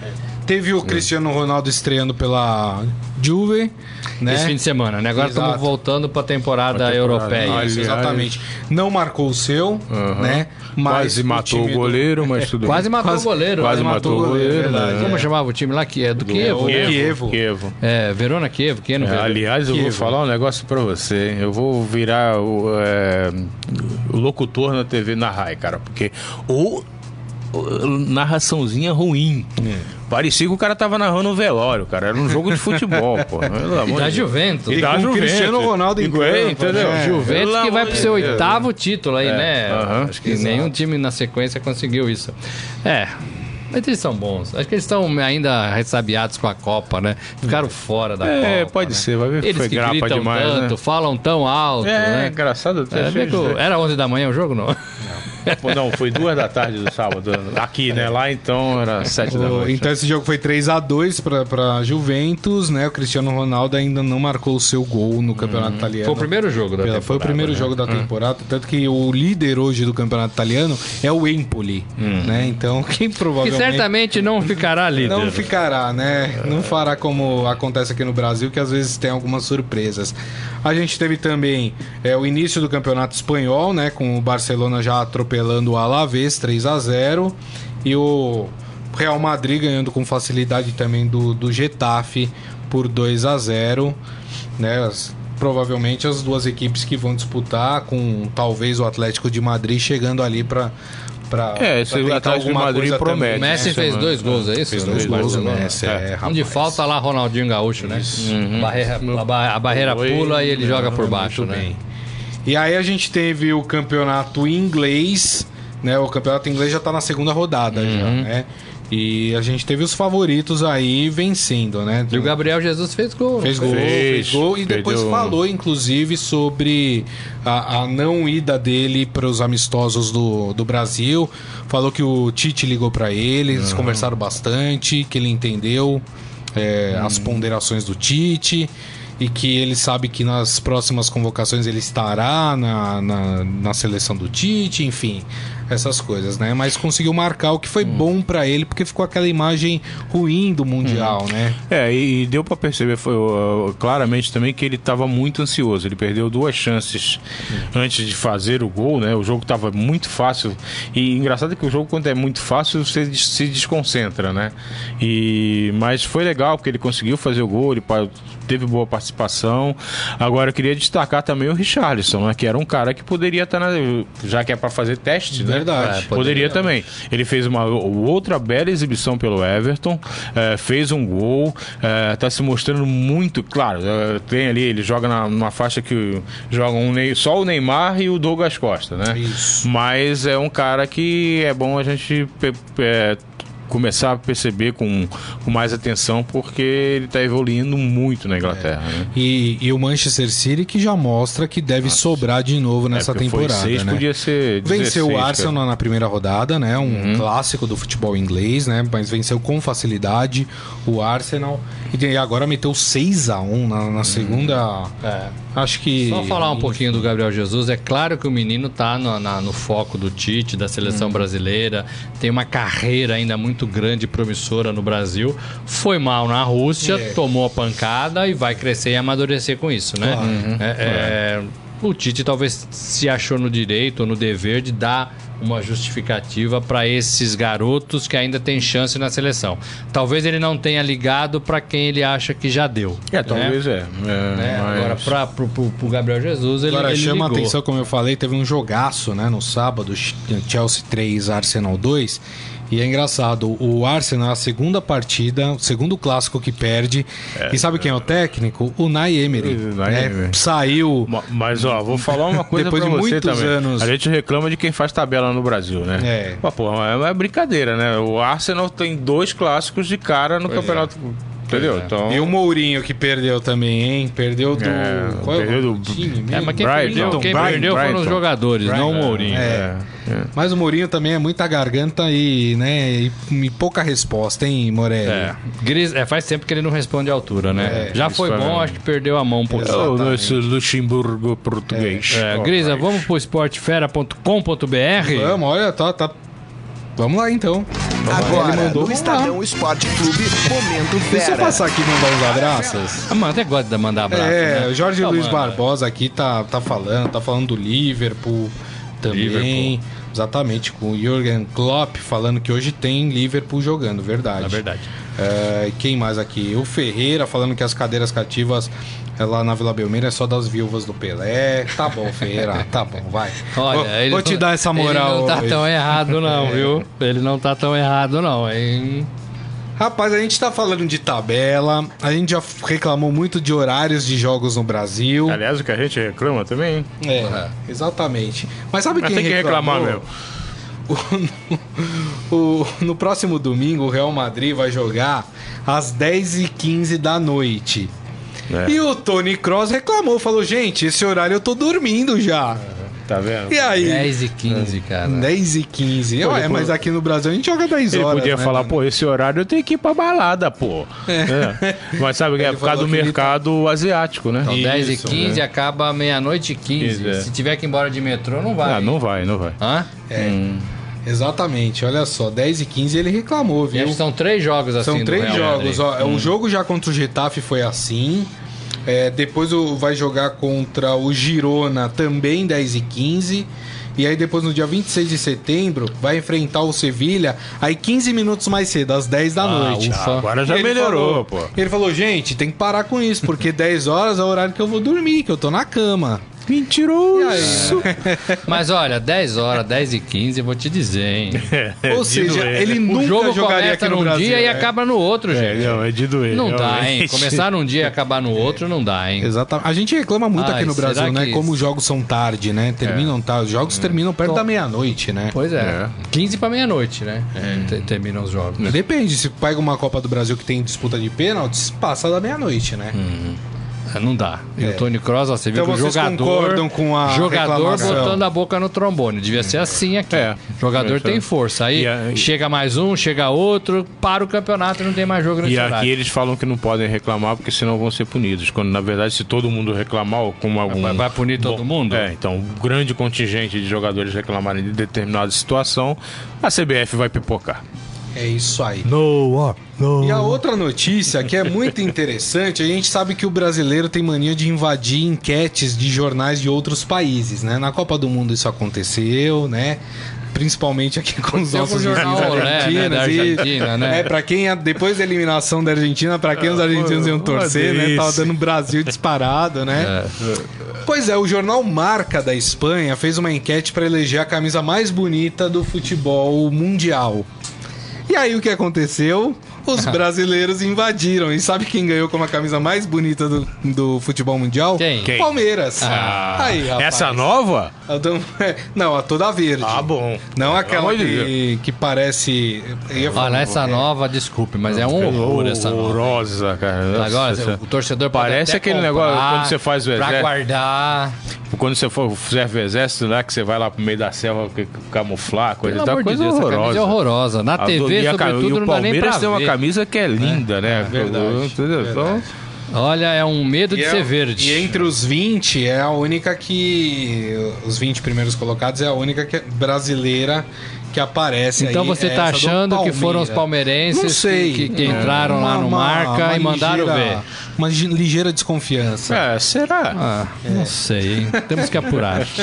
Teve o Cristiano Ronaldo estreando pela Juve, né? Esse fim de semana, né? Agora Exato. estamos voltando para a temporada, Pra temporada. europeia. Aliás- exatamente. Não marcou o seu, né? Mas Quase matou o do- goleiro, mas tudo Quase bem. matou o goleiro. Quase né? matou o goleiro, verdade. né? Como chamava o time lá? Que é do Kievo? o né? Kievo. Kievo. É, Verona Kievo, Kievo. É, aliás, eu vou Kievo. falar um negócio pra você. Eu vou virar o, é, o locutor na TV na RAI, cara, porque o, o- narraçãozinha ruim. Parecia que o cara tava narrando um velório, cara. Era um jogo de futebol, pô. Pelo E da. Juventus. E da com o Juventus. Cristiano Ronaldo em Igual, campo, entendeu? né? Juventus Pelo que vai pro seu Deus. oitavo título aí, né? aham. Acho que nenhum time na sequência conseguiu isso. É. Mas eles são bons. Acho que eles estão ainda ressabiados com a Copa, né? Ficaram fora da É, Copa. pode né? ser. Vai ver que Eles foi que grapa gritam demais, tanto, né? falam tão alto, É, né? engraçado. É, era 11 da manhã o jogo, não? Pô, não, foi duas da tarde do sábado. Aqui, né? Lá então era sete da noite. Então esse jogo foi 3 a 2 para para Juventus, né? O Cristiano Ronaldo ainda não marcou o seu gol no Campeonato Italiano. Foi o primeiro jogo da temporada. Foi o primeiro né? jogo da temporada, tanto que o líder hoje do Campeonato Italiano é o Empoli, né? Então quem Que provavelmente certamente não ficará líder. não ficará, né? Não fará como acontece aqui no Brasil, que às vezes tem algumas surpresas. A gente teve também é, o início do Campeonato Espanhol, né? Com o Barcelona já atropelando o Alavés 3 a 0 e o Real Madrid ganhando com facilidade também do, do Getafe por 2 a 0 né? As- provavelmente as duas equipes que vão disputar, com talvez o Atlético de Madrid chegando ali para para É, esse Atlético de Madrid promete. O Messi É, fez dois gols, é isso? Fez No dois gols, o? Messi, é, Um de rapaz. falta lá, Ronaldinho Gaúcho, né? Barreira- a, ba- a barreira Foi- pula e ele joga por baixo, né? bem. E aí a gente teve o campeonato inglês, né? O campeonato inglês já tá na segunda rodada já, Uhum. né? E a gente teve os favoritos aí vencendo, né? E o Gabriel Jesus fez gol. Fez gol, Fez, fez gol e depois perdeu- falou, inclusive, sobre a, a não ida dele para os amistosos do, do Brasil. Falou que o Tite ligou para ele, eles conversaram bastante, que ele entendeu é, as ponderações do Tite e que ele sabe que nas próximas convocações ele estará na, na, na seleção do Tite, enfim, essas coisas, né? Mas conseguiu marcar o que foi bom para ele, porque ficou aquela imagem ruim do Mundial, né? É, e, e deu pra perceber foi, uh, claramente também que ele estava muito ansioso. Ele perdeu duas chances antes de fazer o gol, né? O jogo estava muito fácil. E engraçado é que o jogo, quando é muito fácil, você se desconcentra, né? E, mas foi legal, porque ele conseguiu fazer o gol, ele teve boa participação. Agora, eu queria destacar também o Richarlison, né? Que era um cara que poderia estar na. Já que é para fazer teste, né? Verdade. É, Poderia também. Ele fez uma outra bela exibição pelo Everton, eh, fez um gol, está se mostrando muito. Claro, eh, tem ali, ele joga na, numa faixa que joga um, só o Neymar e o Douglas Costa, né? Isso. Mas é um cara que é bom a gente eh, começar a perceber com, com mais atenção, porque ele está evoluindo muito na Inglaterra. né? E, e o Manchester City que já mostra que deve sobrar de novo nessa É, porque foi temporada, seis, né? podia ser 16, Venceu o cara. Arsenal na primeira rodada, né? Um clássico do futebol inglês, né? Mas venceu com facilidade o Arsenal. E agora meteu 6 a 1 na, na segunda. É. Acho que. Só falar um pouquinho do Gabriel Jesus, é claro que o menino tá no, na- no foco do Tite, da seleção Hum. brasileira, tem uma carreira ainda muito grande e promissora no Brasil. Foi mal na Rússia, É. tomou a pancada e vai crescer e amadurecer com isso, né? Claro. É, é, o Tite talvez se achou no direito ou no dever de dar uma justificativa para esses garotos que ainda têm chance na seleção. Talvez ele não tenha ligado para quem ele acha que já deu. É, né? talvez é. é, Né? mas- Agora, para pro, pro- pro Gabriel Jesus, ele, Agora ele chama a ligou. atenção, como eu falei, teve um jogaço, né, no sábado, Chelsea 3, Arsenal 2. E é engraçado, o Arsenal é a segunda partida, o segundo clássico que perde. e sabe quem é o técnico? O Nay Emery. Né? Emery. Saiu. Ma- Mas, ó, vou falar uma coisa Depois pra de você muitos também. anos. A gente reclama de quem faz tabela no Brasil, né? É. Mas, pô, é uma brincadeira, né? O Arsenal tem dois clássicos de cara no campeonato. Entendeu? é. Então. E o Mourinho que perdeu também, hein? Perdeu do. É, qual é o perdeu do- time mesmo? É, mas quem Brighton. perdeu, quem Brighton, perdeu foram os Brighton. jogadores, não o Brighton. Mourinho. É. Mas o Mourinho também é muita garganta e, né, e, e pouca resposta, hein, Morelli? É. Gris, é, faz tempo que ele não responde à altura, né? É, Já isso foi é bom, acho que perdeu a mão um pouquinho. Nesse Luxemburgo português. É, Grisa, vamos pro esportefera.com.br? Vamos, olha, tá, tá. Vamos lá então. Ele Agora, mandou, no vamos lá. Estadão Esporte Clube, Momento Deixa eu Fera. passar aqui e mandar uns abraços. A mãe até gosta de mandar abraço, É, né? o Jorge Então, Luiz manda. Barbosa aqui tá, tá falando, tá falando do Liverpool também. Liverpool. Exatamente, com o Jürgen Klopp falando que hoje tem Liverpool jogando, verdade. É verdade. É, e quem mais aqui? O Ferreira falando que as cadeiras cativas é, lá na Vila Belmiro é só das viúvas do Pelé. Tá bom, Ferreira, tá bom, vai. Olha, vou, ele vou te dar essa moral. Ele não tá hoje. tão errado, não, viu? Ele não tá tão errado, não, hein? Rapaz, a gente tá falando de tabela, a gente já reclamou muito de horários de jogos no Brasil. Aliás, o que a gente reclama também, hein? É, exatamente. Mas sabe Mas quem tem que reclamar reclamou? O- no próximo domingo, o Real Madrid vai jogar às 10h15 da noite. É. E o Tony Cross reclamou, falou: gente, esse horário eu tô dormindo já. Tá vendo? E aí? 10 e 15, cara. 10 e 15. Ué, mas aqui no Brasil a gente joga 10 Ele horas. podia né, falar, mano? pô, esse horário eu tenho que ir pra balada, pô. É. Mas sabe que é Ele por causa do ele mercado asiático, né? Então, 10 e Isso, 15 né? acaba meia-noite e 15. Isso, é. Se tiver que ir embora de metrô, não vai. Ah, não vai, não vai. Hã? Exatamente, olha só, 10 e 15 ele reclamou, E viu? que são três jogos assim. São três Real jogos. Madrid. Ó, O jogo já contra o Getafe foi assim. É, depois o- vai jogar contra o Girona também 10 e 15. E aí depois no dia 26 de setembro vai enfrentar o Sevilha aí 15 minutos mais cedo, às 10 da Ah, noite. ufa. Agora já E ele melhorou, falou- pô. Ele falou, gente, tem que parar com isso, porque 10 horas é o horário que eu vou dormir, que eu tô na cama. Mentiroso! Mas olha, 10 horas, 10 e 15, eu vou te dizer, hein? Ou seja, ele O nunca jogo jogaria começa aqui num Brasil. dia e né? acaba no outro, É, gente. não, é de doer. Não dá, hein? realmente. Começar num dia e acabar no outro, não dá, hein? Exatamente. A gente reclama muito Ai, aqui no Brasil, né? que- Como os jogos são tarde, né? Terminam tarde. Os jogos terminam perto Tom- da meia-noite, né? Pois é. É. 15 pra meia-noite, né? Te- Terminam os jogos. Depende, se pega uma Copa do Brasil que tem disputa de pênaltis, passa da meia-noite, né? É, Não dá. E o Tony Kroos, ó, você viu Então que o jogador. concordam com a Jogador reclamação? botando a boca no trombone. Devia ser assim aqui. É. Jogador É, tem é. força. Aí a- chega mais um, chega outro, para o campeonato e não tem mais jogo nesse E horário. aqui eles falam que não podem reclamar porque senão vão ser punidos. Quando na verdade, se todo mundo reclamar, como algum. Vai- vai punir todo mundo? É, então, um grande contingente de jogadores reclamarem de determinada situação, a CBF vai pipocar. É isso aí. No, no. E a outra notícia que é muito interessante, a gente sabe que o brasileiro tem mania de invadir enquetes de jornais de outros países, né? Na Copa do Mundo isso aconteceu, né? Principalmente aqui com os nossos jornal Olé, né, argentinos. da e- Argentina, né? É, pra quem, depois da eliminação da Argentina, pra quem os argentinos iam torcer, né? Tava dando Brasil disparado, né? Pois é, o jornal Marca da Espanha fez uma enquete para eleger a camisa mais bonita do futebol mundial. E aí o que aconteceu? Os brasileiros invadiram. E sabe quem ganhou como a camisa mais bonita do, do futebol mundial? Quem? Quem? Palmeiras. Ah. aí, rapaz. Essa nova? Não, a toda verde. Ah, bom. Não aquela que, que parece. Olha, essa é, nova, desculpe, mas é um horror essa nova. Horrorosa, cara. Nossa, Agora, essa- o torcedor pode Parece até aquele comprar negócio quando você faz o Pra exército. guardar. Quando você for serve o exército lá, que você vai lá pro meio da selva camuflar, coisa Pelo e tal, amor de coisa Deus, camisa horrorosa. é horrorosa. Na A do- TV, e sobretudo, e o não dá nem pra Palmeiras tem uma ver. Camisa que é linda, né? verdade, Entendeu? Então, Olha, é um medo de E é- ser verde. E entre os 20 é a única que. Os 20 primeiros colocados é a única que é brasileira que aparece Então aí, você é tá do achando que foram os palmeirenses Não sei. que, que entraram lá no marca e mandaram ligeira- ver. Uma ligeira desconfiança. é, será? Ah, não sei, hein? Temos que apurar.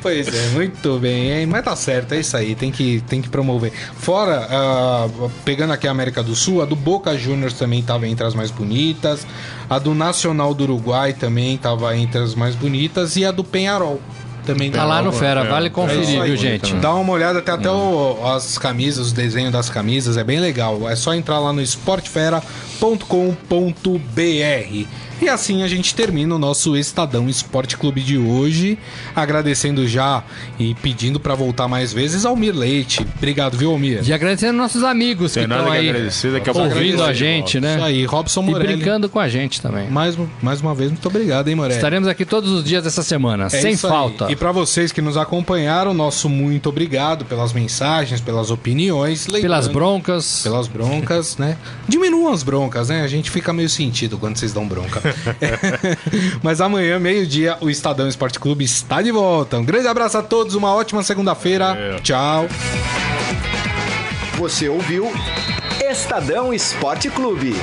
Pois é, muito bem, hein? Mas tá certo, é isso aí, tem que, tem que promover. Fora, ah, pegando aqui a América do Sul, a do Boca Juniors também tava entre as mais bonitas, a do Nacional do Uruguai também tava entre as mais bonitas, e a do Penharol também Tá lá no Fera, vale É conferir, aí. viu, gente? Dá uma olhada, tem até o- as camisas, os desenhos das camisas, é bem legal. É só entrar lá no esportefera.com.br. E assim a gente termina o nosso Estadão Esporte Clube de hoje, agradecendo já e pedindo pra voltar mais vezes ao Mir Leite. Obrigado, viu, Almir? E agradecendo nossos amigos que Tem nada estão que aí agradecer, daqui a ouvindo a de gente, volta. Isso né? aí, Robson E Morelli. brincando com a gente também. Mais, mais uma vez, muito obrigado, hein, Morelli? Estaremos aqui todos os dias dessa semana, É sem isso aí. falta. E para vocês que nos acompanharam, nosso muito obrigado pelas mensagens, pelas opiniões, Pelas broncas. pelas broncas, né? Diminuam as broncas, né? A gente fica meio sentido quando vocês dão bronca. Mas amanhã, meio-dia, o Estadão Esporte Clube está de volta. Um grande abraço a todos, uma ótima segunda-feira. É. Tchau. Você ouviu Estadão Esporte Clube.